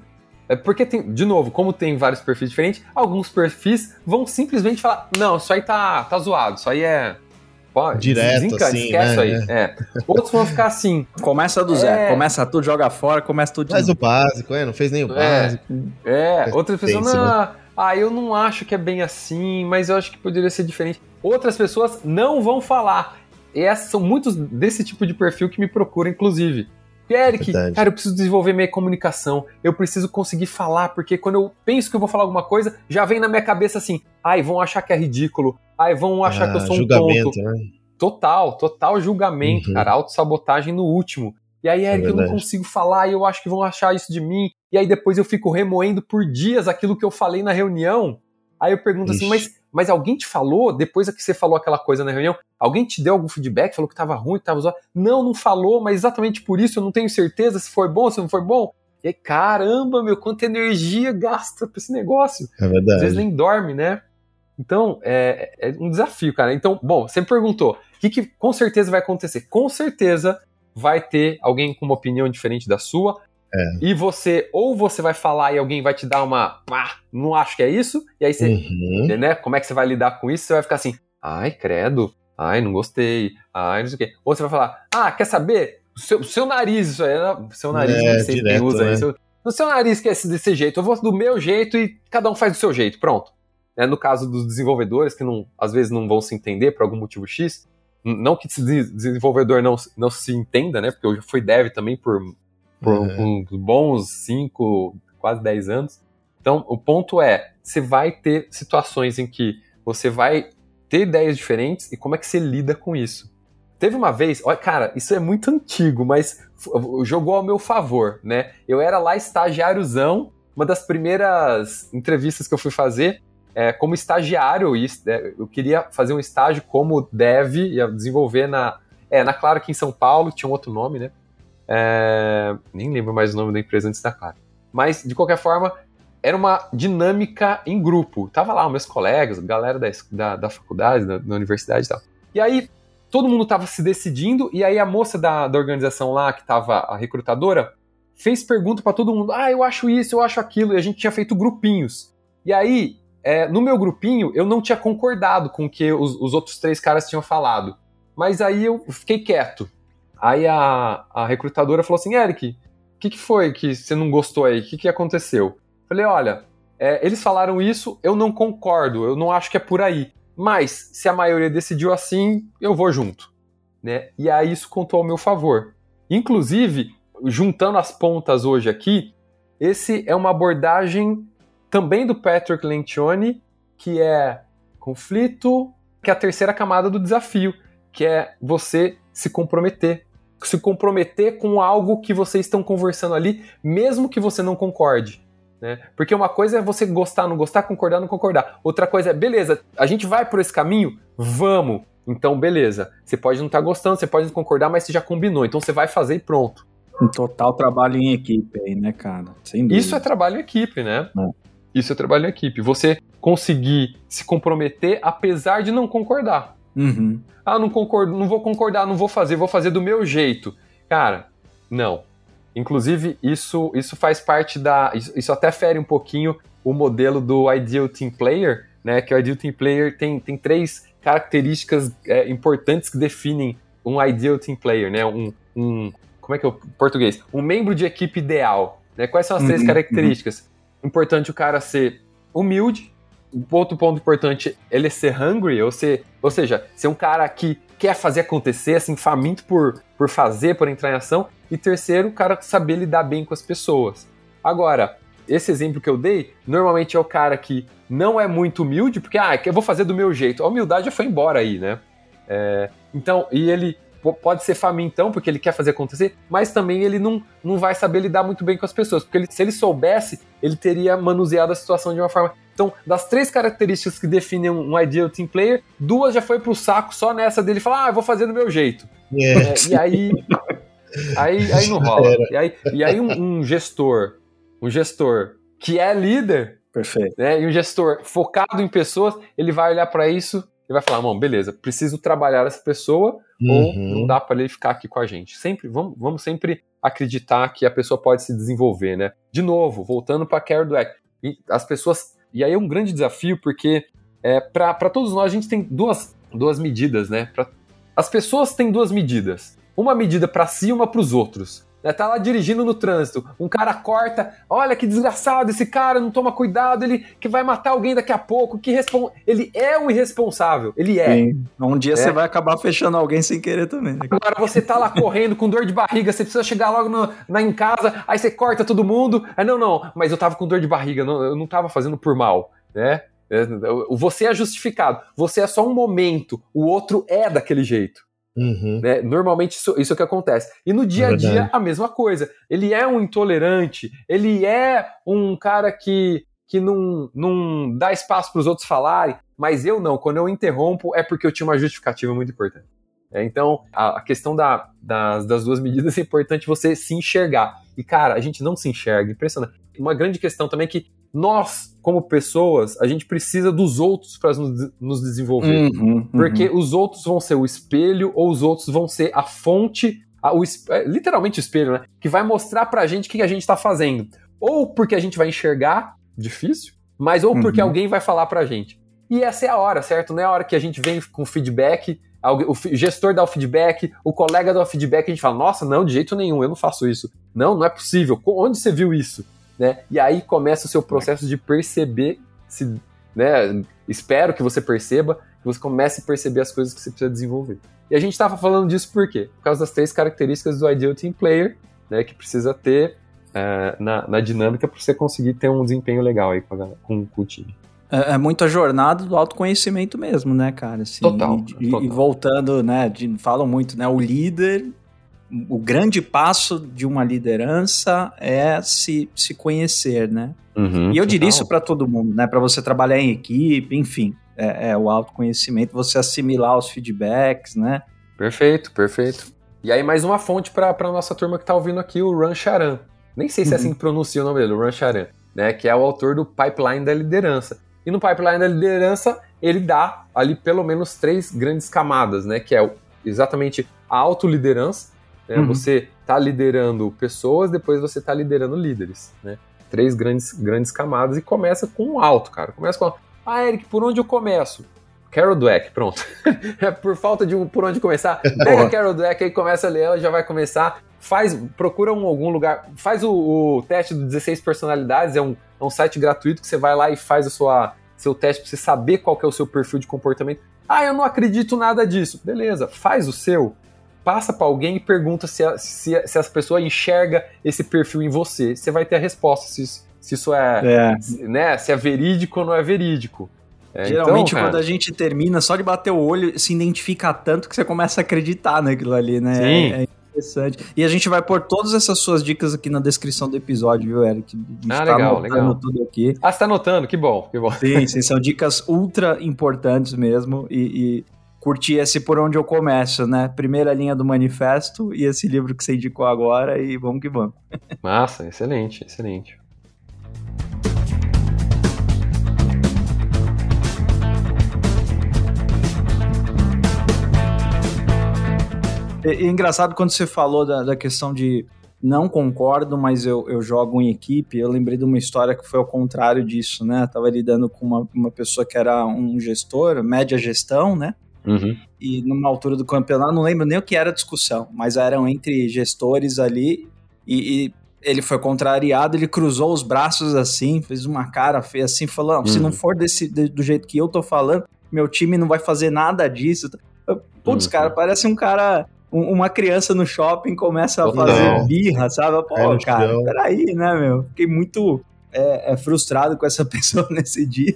é porque tem, de novo, como tem vários perfis diferentes, alguns perfis vão simplesmente falar: não, isso aí tá, tá zoado, isso aí é Pode, Direto, assim, esquece né? aí. É. Outros vão ficar assim. Começa do zero, é... começa tudo, joga fora, começa tudo. Faz o básico, é, não fez nem o é. básico. É, outras pessoas, não, né? ah, eu não acho que é bem assim, mas eu acho que poderia ser diferente. Outras pessoas não vão falar. E essas são muitos desse tipo de perfil que me procuram, inclusive. Eric, Verdade. cara, eu preciso desenvolver minha comunicação, eu preciso conseguir falar, porque quando eu penso que eu vou falar alguma coisa, já vem na minha cabeça assim, ai, vão achar que é ridículo, ai, vão achar ah, que eu sou um tonto. Né? Total, total julgamento, uhum. cara, autossabotagem no último. E aí, Eric, é eu não consigo falar e eu acho que vão achar isso de mim. E aí depois eu fico remoendo por dias aquilo que eu falei na reunião. Aí eu pergunto assim, Ixi. assim, mas mas alguém te falou, depois que você falou aquela coisa na reunião, alguém te deu algum feedback, falou que estava ruim, que estava zoado? Não, não falou, mas exatamente por isso eu não tenho certeza se foi bom, se não foi bom. E aí, caramba, meu, quanta energia gasta pra esse negócio. É verdade. Às vezes nem dorme, né? Então, é, é um desafio, cara. Então, bom, você me perguntou, o que, que com certeza vai acontecer? Com certeza vai ter alguém com uma opinião diferente da sua, é. E você, ou você vai falar e alguém vai te dar uma, pá, não acho que é isso, e aí você, uhum. né, como é que você vai lidar com isso? Você vai ficar assim, ai, credo, ai, não gostei, ai, não sei o quê. Ou você vai falar, ah, quer saber? O seu, seu nariz, isso aí, né? seu nariz, é, sei direto, usa né? isso. No seu nariz que é desse jeito, eu vou do meu jeito e cada um faz do seu jeito, pronto. É, no caso dos desenvolvedores, que não, às vezes não vão se entender por algum motivo X, não que esse desenvolvedor não, não se entenda, né? Porque eu já fui dev também por por uhum. uns bons 5, quase 10 anos. Então, o ponto é, você vai ter situações em que você vai ter ideias diferentes e como é que você lida com isso. Teve uma vez, olha, cara, isso é muito antigo, mas jogou ao meu favor, né? Eu era lá estagiáriozão, uma das primeiras entrevistas que eu fui fazer é, como estagiário, é, eu queria fazer um estágio como dev, ia desenvolver na, é, na Claro aqui em São Paulo, tinha um outro nome, né? É, nem lembro mais o nome da empresa antes da Claro. Mas, de qualquer forma, era uma dinâmica em grupo. Tava lá, meus colegas, galera da, da, da faculdade, da, da, universidade e tal. E aí, todo mundo tava se decidindo, e aí a moça da, da organização lá, que tava a recrutadora, fez pergunta para todo mundo: ah, eu acho isso, eu acho aquilo, e a gente tinha feito grupinhos. E aí, é, no meu grupinho, eu não tinha concordado com o que os, os outros três caras tinham falado. Mas aí eu fiquei quieto. Aí a, a recrutadora falou assim: Eric, o que, que foi que você não gostou aí? O que, que aconteceu? Falei: olha, é, eles falaram isso, eu não concordo, eu não acho que é por aí. Mas se a maioria decidiu assim, eu vou junto. Né? E aí isso contou ao meu favor. Inclusive, juntando as pontas hoje aqui, esse é uma abordagem também do Patrick Lencioni, que é conflito, que é a terceira camada do desafio, que é você se comprometer. Se comprometer com algo que vocês estão conversando ali, mesmo que você não concorde. Né? Porque uma coisa é você gostar, não gostar, concordar, não concordar. Outra coisa é, beleza, a gente vai por esse caminho? Vamos. Então, beleza. Você pode não estar tá gostando, você pode não concordar, mas você já combinou. Então você vai fazer e pronto. Um total trabalho em equipe aí, né, cara? Sem Isso é trabalho em equipe, né? É. Isso é trabalho em equipe. Você conseguir se comprometer apesar de não concordar. Uhum. Ah, não concordo, não vou concordar, não vou fazer, vou fazer do meu jeito. Cara, não. Inclusive, isso, isso faz parte da. Isso, até fere um pouquinho o modelo do Ideal Team Player, né? Que o Ideal Team Player tem, tem três características é, importantes que definem um Ideal Team Player, né? Um, um, como é que é o português? Um membro de equipe ideal. Né? Quais são as três uhum, características? Uhum. Importante o cara ser humilde. Outro ponto importante, ele é ser hungry, ou, ser, ou seja, ser um cara que quer fazer acontecer, assim, faminto por, por fazer, por entrar em ação. E terceiro, o cara saber lidar bem com as pessoas. Agora, esse exemplo que eu dei, normalmente é o cara que não é muito humilde, porque, ah, eu vou fazer do meu jeito. A humildade já foi embora aí, né? É, então, e ele pode ser famintão, porque ele quer fazer acontecer, mas também ele não, não vai saber lidar muito bem com as pessoas, porque ele, se ele soubesse, ele teria manuseado a situação de uma forma. Então, das três características que definem um ideal team player, duas já foi pro saco só nessa dele falar, ah, eu vou fazer do meu jeito. É, e aí, aí, aí não rola. E aí, e aí um, um gestor, um gestor que é líder, Perfeito. Né, e um gestor focado em pessoas, ele vai olhar para isso e vai falar, bom, beleza, preciso trabalhar essa pessoa uhum. ou não dá para ele ficar aqui com a gente. Sempre, vamos, vamos sempre acreditar que a pessoa pode se desenvolver, né? De novo, voltando para Care Dweck, as pessoas, e aí é um grande desafio porque é, para todos nós a gente tem duas, duas medidas, né? Pra, as pessoas têm duas medidas, uma medida para si e uma para os outros né, tá lá dirigindo no trânsito, um cara corta, olha que desgraçado esse cara, não toma cuidado, ele que vai matar alguém daqui a pouco, que respon... ele é o irresponsável, ele é. Sim. Um dia é. você vai acabar fechando alguém sem querer também. Né? Agora você tá lá correndo com dor de barriga, você precisa chegar logo no, na, em casa, aí você corta todo mundo, aí não, não, mas eu tava com dor de barriga, não, eu não tava fazendo por mal, né? É, você é justificado, você é só um momento, o outro é daquele jeito. Uhum. Né? Normalmente isso, isso é o que acontece. E no dia a dia, a mesma coisa. Ele é um intolerante, ele é um cara que, que não, não dá espaço para os outros falarem, mas eu não. Quando eu interrompo, é porque eu tinha uma justificativa muito importante. É, então, a, a questão da, das, das duas medidas é importante você se enxergar. E, cara, a gente não se enxerga, impressionante. Uma grande questão também é que nós, como pessoas, a gente precisa dos outros para nos, nos, desenvolver. Uhum, uhum. Porque os outros vão ser o espelho ou os outros vão ser a fonte, a, o, é, literalmente o espelho, né? Que vai mostrar pra gente o que a gente tá fazendo. Ou porque a gente vai enxergar, difícil, mas ou porque uhum. alguém vai falar pra gente. E essa é a hora, certo? Não é a hora que a gente vem com feedback, o gestor dá o feedback, o colega dá o feedback, a gente fala, nossa, não, de jeito nenhum, eu não faço isso. Não, não é possível. Onde você viu isso? Né? E aí começa o seu processo de perceber se, né? Espero que você perceba, que você comece a perceber as coisas que você precisa desenvolver. E a gente estava falando disso por quê? Por causa das três características do Ideal Team Player, né? Que precisa ter uh, na, na, dinâmica para você conseguir ter um desempenho legal aí com, a, com, com o time. É, é muito a jornada do autoconhecimento mesmo, né, cara? Assim, total, e, total. E voltando, né? De, falam muito, né? O líder o grande passo de uma liderança é se, se conhecer, né? Uhum, e eu diria isso para todo mundo, né? Para você trabalhar em equipe, enfim, é, é, o autoconhecimento, você assimilar os feedbacks, né? Perfeito, perfeito. E aí mais uma fonte para a nossa turma que está ouvindo aqui, o Ran Charan. Nem sei se é assim que pronuncia o nome dele, o Ran Charan, né? Que é o autor do Pipeline da Liderança. E no Pipeline da Liderança ele dá ali pelo menos três grandes camadas, né? Que é exatamente a autoliderança, né? Uhum. Você está liderando pessoas, depois você está liderando líderes. Né? Três grandes, grandes camadas e começa com um alto, cara. Começa com, ah, Eric, por onde eu começo? Carol Dweck, pronto. *laughs* É por falta de um, por onde começar, *laughs* pega a Carol Dweck aí começa a ler, ela já vai começar. Faz, procura um, algum lugar, faz o, o teste do 16 personalidades, é um, é um site gratuito que você vai lá e faz a sua, seu teste para você saber qual é o seu perfil de comportamento. Ah, eu não acredito nada disso. Beleza, faz o seu passa para alguém e pergunta se, a, se, a, se essa pessoa enxerga esse perfil em você. Você vai ter a resposta se, se isso é, é. Né, se é verídico ou não é verídico. É, Geralmente, então, quando a gente termina, só de bater o olho, se identifica tanto que você começa a acreditar naquilo ali, né? Sim. É, interessante. E a gente vai pôr todas essas suas dicas aqui na descrição do episódio, viu, Eric? ah, tá legal, legal. tudo aqui. Ah, você tá anotando? Que bom, que bom. Sim, sim, são dicas ultra importantes mesmo e, e curti esse por onde eu começo, né? Primeira linha do manifesto e esse livro que você indicou agora e vamos que vamos. *laughs* Massa, excelente, excelente. É, é engraçado quando você falou da, da questão de não concordo, mas eu, eu jogo em equipe. Eu lembrei de uma história que foi ao contrário disso, né? Eu tava lidando com uma, uma pessoa que era um gestor, média gestão, né? Uhum. E numa altura do campeonato, não lembro nem o que era a discussão, mas eram entre gestores ali e, e ele foi contrariado, ele cruzou os braços assim, fez uma cara feia assim, falando: uhum. se não uhum. for desse, do jeito que eu tô falando, meu time não vai fazer nada disso. Putz, uhum. cara, parece um cara uma criança no shopping começa a fazer não. birra, sabe? Pô, é cara, chão. peraí, né, meu? Fiquei muito é, é, frustrado com essa *laughs* pessoa nesse dia.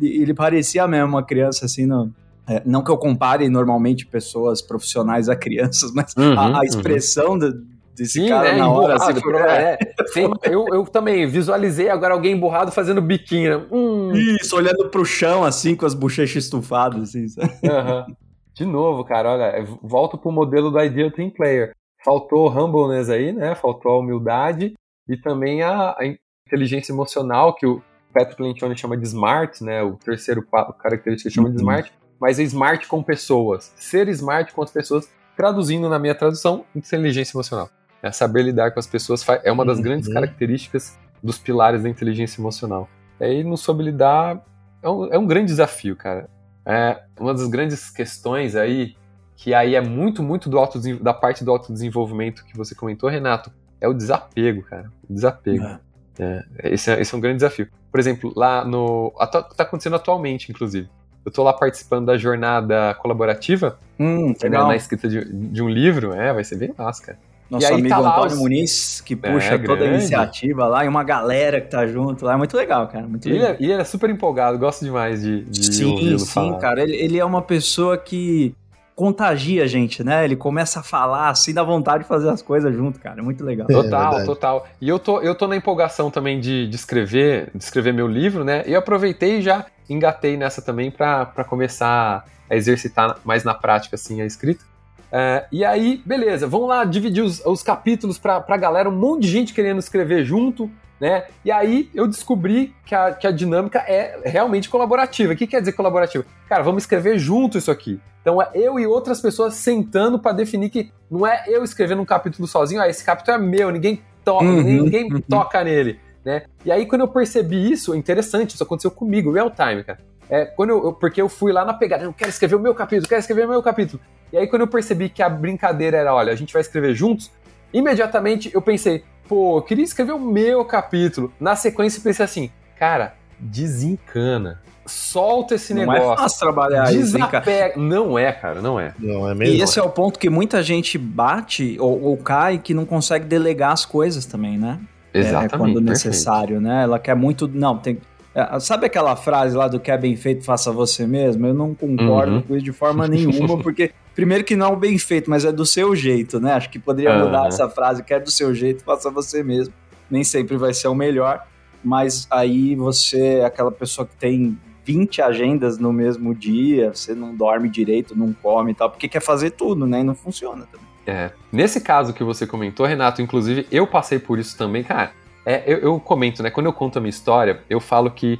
E ele parecia mesmo uma criança assim, não, é, não que eu compare normalmente pessoas profissionais a crianças, *laughs* mas uhum, a, a, uhum. expressão uhum. do, desse Sim, cara né, na hora. Assim, por, *laughs* é. Sim, eu, eu também visualizei agora alguém emburrado fazendo biquinho. Né? Hum. Isso, olhando pro chão, assim, com as bochechas estufadas, assim. Uhum. De novo, cara, olha, volto pro modelo do Ideal Team Player. Faltou humbleness aí, né? Faltou a humildade e também a, a inteligência emocional, que o Patrick Lencioni chama de smart, né? O terceiro característica chama uhum. de smart mas é smart com pessoas. Ser smart com as pessoas, traduzindo na minha tradução, inteligência emocional. É saber lidar com as pessoas é uma das uhum. grandes características dos pilares da inteligência emocional. E não soube lidar é um, é um grande desafio, cara. É uma das grandes questões aí, que aí é muito, muito do auto, da parte do autodesenvolvimento que você comentou, Renato, é o desapego, cara. O desapego. É. É, esse, é, esse é um grande desafio. Por exemplo, lá no. Tá acontecendo atualmente, inclusive. Eu tô lá participando da jornada colaborativa, hum, né, na escrita de, de, um livro, é, vai ser bem massa, cara. Nosso aí, amigo tá Antônio os... Muniz, que é, puxa é, toda a iniciativa lá, e uma galera que tá junto lá, é muito legal, cara. Muito e, legal. Ele é, e ele é super empolgado, gosto demais de, de Sim, sim, falar. cara. Ele, ele é uma pessoa que contagia a gente, né? Ele começa a falar assim, dá vontade de fazer as coisas junto, cara. É muito legal. Total, é total. E eu tô, eu tô na empolgação também de, de escrever, de escrever meu livro, né? E eu aproveitei e já engatei nessa também para começar a exercitar mais na prática, assim, a escrita. É, e aí, beleza, vamos lá dividir os, os capítulos para a galera, um monte de gente querendo escrever junto, né? E aí eu descobri que a, que a dinâmica é realmente colaborativa. O que quer dizer colaborativa? Cara, vamos escrever junto isso aqui. Então é eu e outras pessoas sentando para definir que não é eu escrevendo um capítulo sozinho, ah, esse capítulo é meu, ninguém, to uhum, ninguém uhum. toca nele né? E aí, quando eu percebi isso, interessante, isso aconteceu comigo, real time, cara. É, quando eu, porque eu fui lá na pegada, eu quero escrever o meu capítulo, quero escrever o meu capítulo. E aí, quando eu percebi que a brincadeira era, olha, a gente vai escrever juntos, imediatamente eu pensei, pô, eu queria escrever o meu capítulo. Na sequência, eu pensei assim, cara, desencana. Solta esse não é negócio. Não é fácil trabalhar Desapega. isso, Não é, cara, não é. Não é mesmo. E esse é o ponto que muita gente bate ou, ou cai que não consegue delegar as coisas também, né? É, Exatamente. É, quando necessário, perfeito. né? Ela quer muito. Não, tem. É, sabe aquela frase lá do que é bem feito, faça você mesmo? Eu não concordo uhum. com isso de forma nenhuma, *laughs* porque, primeiro, que não é bem feito, mas é do seu jeito, né? Acho que poderia uhum. mudar essa frase, que é do seu jeito, faça você mesmo. Nem sempre vai ser o melhor, mas aí você é aquela pessoa que tem 20 agendas no mesmo dia, você não dorme direito, não come e tal, porque quer fazer tudo, né? E não funciona também. É, nesse caso que você comentou, Renato, inclusive eu passei por isso também, cara. É, eu, eu, comento, né? Quando eu conto a minha história, eu falo que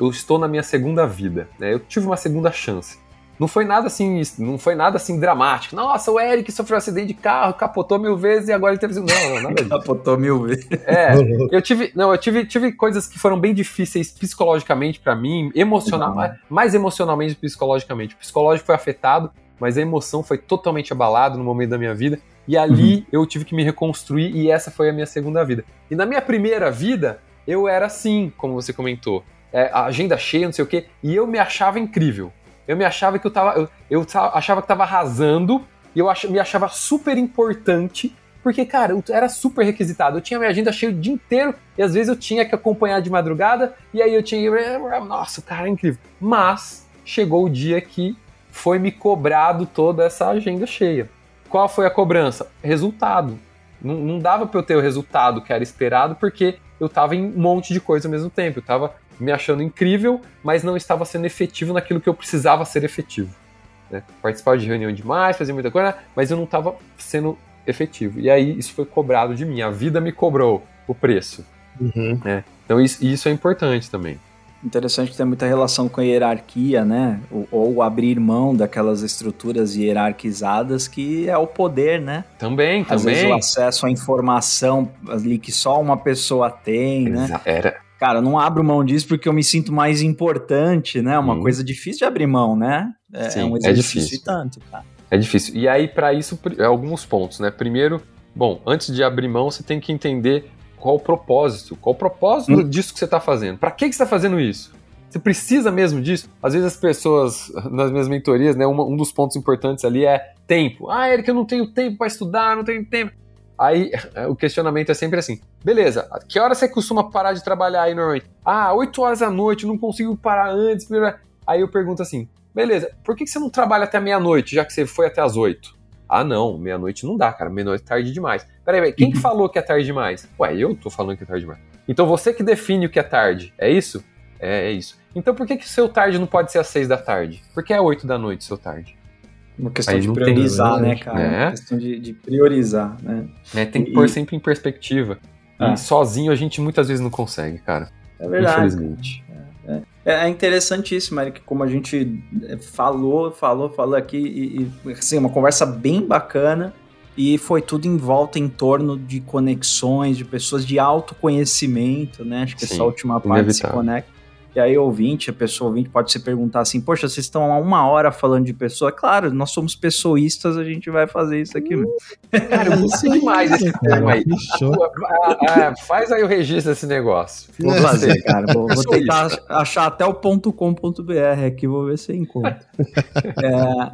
eu estou na minha segunda vida, né? Eu tive uma segunda chance. Não foi nada assim, não foi nada assim dramático. Nossa, o Eric sofreu um acidente de carro, capotou mil vezes e agora ele teve. Não, não nada disso. capotou mil vezes. É, *laughs* eu tive, não, eu tive, tive coisas que foram bem difíceis psicologicamente para mim, emocional, mais, mais emocionalmente do que psicologicamente. O psicológico foi afetado, mas a emoção foi totalmente abalada no momento da minha vida. E ali uhum. eu tive que me reconstruir e essa foi a minha segunda vida. E na minha primeira vida, eu era assim, como você comentou. É, agenda cheia, não sei o quê, e eu me achava incrível. Eu me achava que eu tava. Eu, eu achava que tava arrasando e eu ach, me achava super importante. Porque, cara, eu era super requisitado. Eu tinha minha agenda cheia o dia inteiro e às vezes eu tinha que acompanhar de madrugada e aí eu tinha. Nossa, cara, é incrível. Mas chegou o dia que foi me cobrado toda essa agenda cheia. qual foi a cobrança? Resultado. Não, não dava para eu ter o resultado que era esperado, porque eu estava em um monte de coisa ao mesmo tempo. Eu estava me achando incrível, mas não estava sendo efetivo naquilo que eu precisava ser efetivo. Né? Participar de reunião demais, fazer muita coisa, mas eu não estava sendo efetivo. E aí isso foi cobrado de mim. A vida me cobrou o preço. Uhum. Né? Então isso, isso é importante também. Interessante que tem muita relação com a hierarquia, né? Ou, ou, abrir mão daquelas estruturas hierarquizadas que é o poder, né? Também, Às também. Vezes o acesso à informação ali que só uma pessoa tem, né? Era. Cara, eu não abro mão disso porque eu me sinto mais importante, né? Uma hum. coisa difícil de abrir mão, né? É, é Sim, é um exercício é difícil. tanto, cara. É difícil. E aí, para isso, alguns pontos, né? Primeiro, bom, antes de abrir mão, você tem que entender qual o propósito? Qual o propósito hum. disso que você está fazendo? Para que, que você está fazendo isso? Você precisa mesmo disso? Às vezes as pessoas, nas minhas mentorias, né, um, um dos pontos importantes ali é tempo. Ah, Eric, eu não tenho tempo para estudar, não tenho tempo. Aí *laughs* o questionamento é sempre assim: beleza, que hora você costuma parar de trabalhar aí normalmente? Ah, 8 horas da noite, não consigo parar antes. Aí eu pergunto assim: beleza, por que você não trabalha até meia-noite, já que você foi até as 8? Ah, não, meia-noite não dá, cara. Meia-noite é tarde demais. Peraí, peraí, quem que falou que é tarde demais? Ué, eu tô falando que é tarde demais. Então você que define o que é tarde, é isso? É, é isso. Então por que que seu tarde não pode ser às seis da tarde? Por que é oito da noite seu tarde? Uma questão Aí de priorizar, tem, né, cara? É. Uma questão de, de, priorizar, né? É, tem que e, pôr sempre em perspectiva. Ah. E sozinho a gente muitas vezes não consegue, cara. É verdade. Infelizmente. É, é, é interessantíssimo, Eric, como a gente é, falou, falou, falou aqui, e, e assim, uma conversa bem bacana, e foi tudo em volta, em torno de conexões, de pessoas de autoconhecimento, né? Acho que Sim, essa última parte inevitável. se conecta. E aí, ouvinte, a pessoa ouvinte pode se perguntar assim: Poxa, vocês estão há uma hora falando de pessoa? Claro, nós somos pessoístas, a gente vai fazer isso aqui mesmo. Cara, eu gostei demais desse tema aí. Ah, faz aí o registro desse negócio. *laughs* Vou fazer, cara. Vou, vou tentar achar até o .com.br aqui, vou ver se eu encontro. *laughs* É,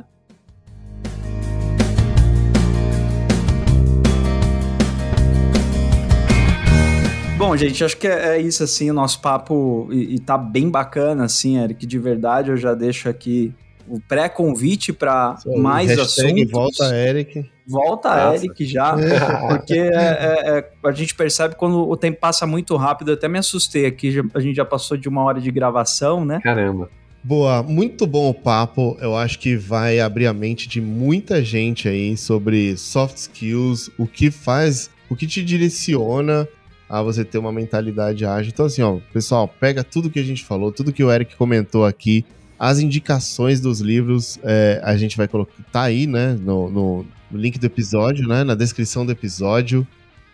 Bom, gente, acho que é, é, isso, assim, o nosso papo, e, e tá bem bacana, assim, Eric, de verdade, eu já deixo aqui o pré-convite para mais assuntos. Volta, Eric. Volta, Nossa. Eric, já, *laughs* porque é, é, é, a gente percebe quando o tempo passa muito rápido, eu até me assustei aqui, já, a gente já passou de uma hora de gravação, né? Caramba. Boa, muito bom o papo. Eu acho que vai abrir a mente de muita gente aí sobre soft skills, o que faz, o que te direciona a você ter uma mentalidade ágil. Então, assim, ó, pessoal, pega tudo que a gente falou, tudo que o Eric comentou aqui, as indicações dos livros, é, a gente vai colocar, tá aí, né, no, no, link do episódio, né, na descrição do episódio.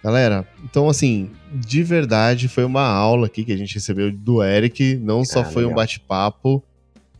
Galera, então, assim, de verdade, foi uma aula aqui que a gente recebeu do Eric, não só ah, foi legal. um bate-papo.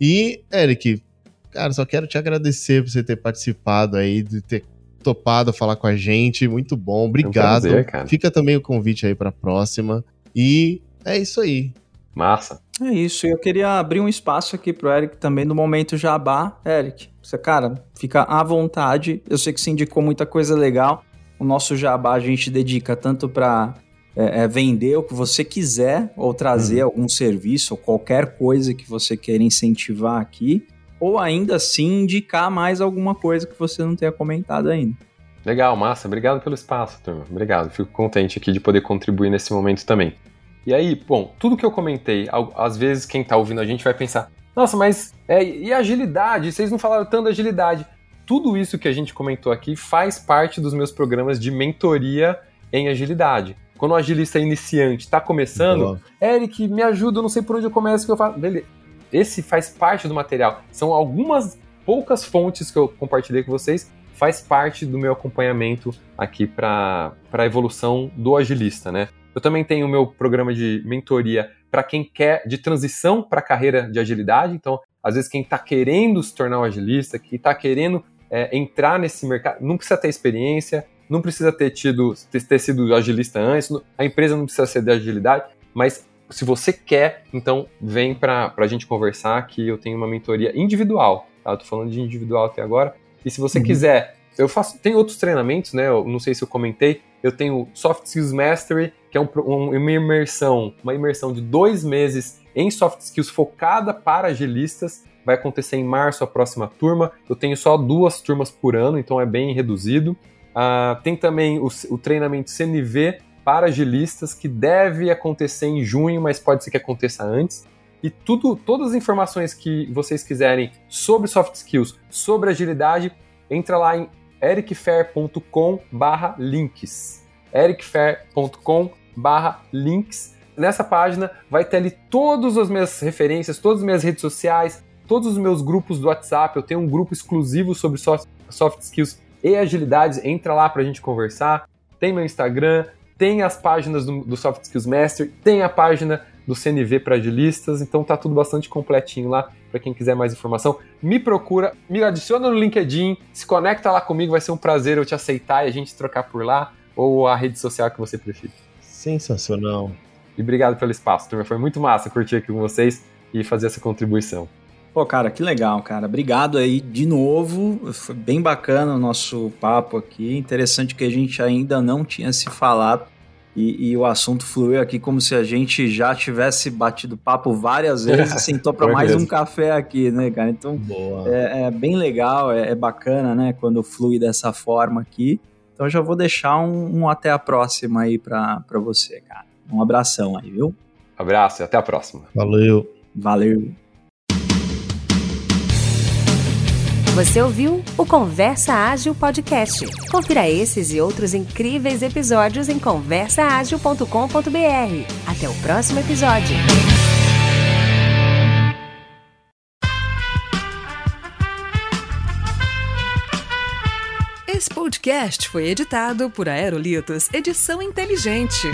E, Eric, cara, só quero te agradecer por você ter participado aí, de ter topado falar com a gente. Muito bom, obrigado. É um prazer, Fica também o convite aí para a próxima. E é isso aí. Massa. É isso. Eu queria abrir um espaço aqui pro Eric também no momento jabá. Eric, você, cara, fica à vontade. Eu sei que você indicou muita coisa legal. O nosso jabá a gente dedica tanto para é, é, vender o que você quiser ou trazer uhum. algum serviço ou qualquer coisa que você queira incentivar aqui ou ainda assim indicar mais alguma coisa que você não tenha comentado ainda. Legal, massa. Obrigado pelo espaço, turma. Obrigado. Fico contente aqui de poder contribuir nesse momento também. E aí, bom, tudo que eu comentei, às vezes quem está ouvindo a gente vai pensar: nossa, mas é, e agilidade? Vocês não falaram tanto da agilidade. Tudo isso que a gente comentou aqui faz parte dos meus programas de mentoria em agilidade. Quando o agilista iniciante está começando, Eric, me ajuda, eu não sei por onde eu começo, que eu faço. Beleza esse faz parte do material. São algumas poucas fontes que eu compartilhei com vocês, faz parte do meu acompanhamento aqui para a evolução do agilista, né? Eu também tenho o meu programa de mentoria para quem quer de transição para a carreira de agilidade. Então, às vezes, quem está querendo se tornar um agilista, que está querendo é, entrar nesse mercado, não precisa ter experiência, não precisa ter tido ter, ter sido agilista antes, a empresa não precisa ser de agilidade, mas se você quer, então vem para a gente conversar que eu tenho uma mentoria individual, tá? Eu tô falando de individual até agora. E se você uhum. quiser, eu faço, tem outros treinamentos, né? Eu não sei se eu comentei. Eu tenho Soft Skills Mastery, que é um, um, uma imersão, uma imersão de dois meses em soft skills focada para agilistas. vai acontecer em março a próxima turma. Eu tenho só duas turmas por ano, então é bem reduzido. Uh, tem também o, o, treinamento CNV para agilistas, que deve acontecer em junho, mas pode ser que aconteça antes. E tudo, todas as informações que vocês quiserem sobre soft skills, sobre agilidade, entra lá em ericfair.com/links. ericfair.com/links. Nessa página vai ter ali todas as minhas referências, todas as minhas redes sociais, todos os meus grupos do WhatsApp. Eu tenho um grupo exclusivo sobre soft, soft skills e agilidades. Entra lá para a gente conversar. Tem meu Instagram, tem as páginas do, do Soft Skills Master, tem a página do CNV para agilistas, então tá tudo bastante completinho lá para quem quiser mais informação. Me procura, me adiciona no LinkedIn, se conecta lá comigo, vai ser um prazer eu te aceitar e a gente trocar por lá ou a rede social que você preferir. Sensacional. E obrigado pelo espaço, turma. Foi muito massa curtir aqui com vocês e fazer essa contribuição. Pô, cara, que legal, cara. Obrigado aí de novo. Foi bem bacana o nosso papo aqui. Interessante que a gente ainda não tinha se falado. E, e, o assunto fluiu aqui como se a gente já tivesse batido papo várias vezes e *laughs* sentou para mais um café aqui, né, cara? Então é, é, bem legal, é, é, bacana, né, quando flui dessa forma aqui. Então já vou deixar um, um até a próxima aí para você, cara. Um abração aí, viu? Abraço e até a próxima. Valeu. Valeu. Você ouviu o Conversa Ágil Podcast. Confira esses e outros incríveis episódios em conversaagil.com.br. Até o próximo episódio. Esse podcast foi editado por Aerolitos Edição Inteligente.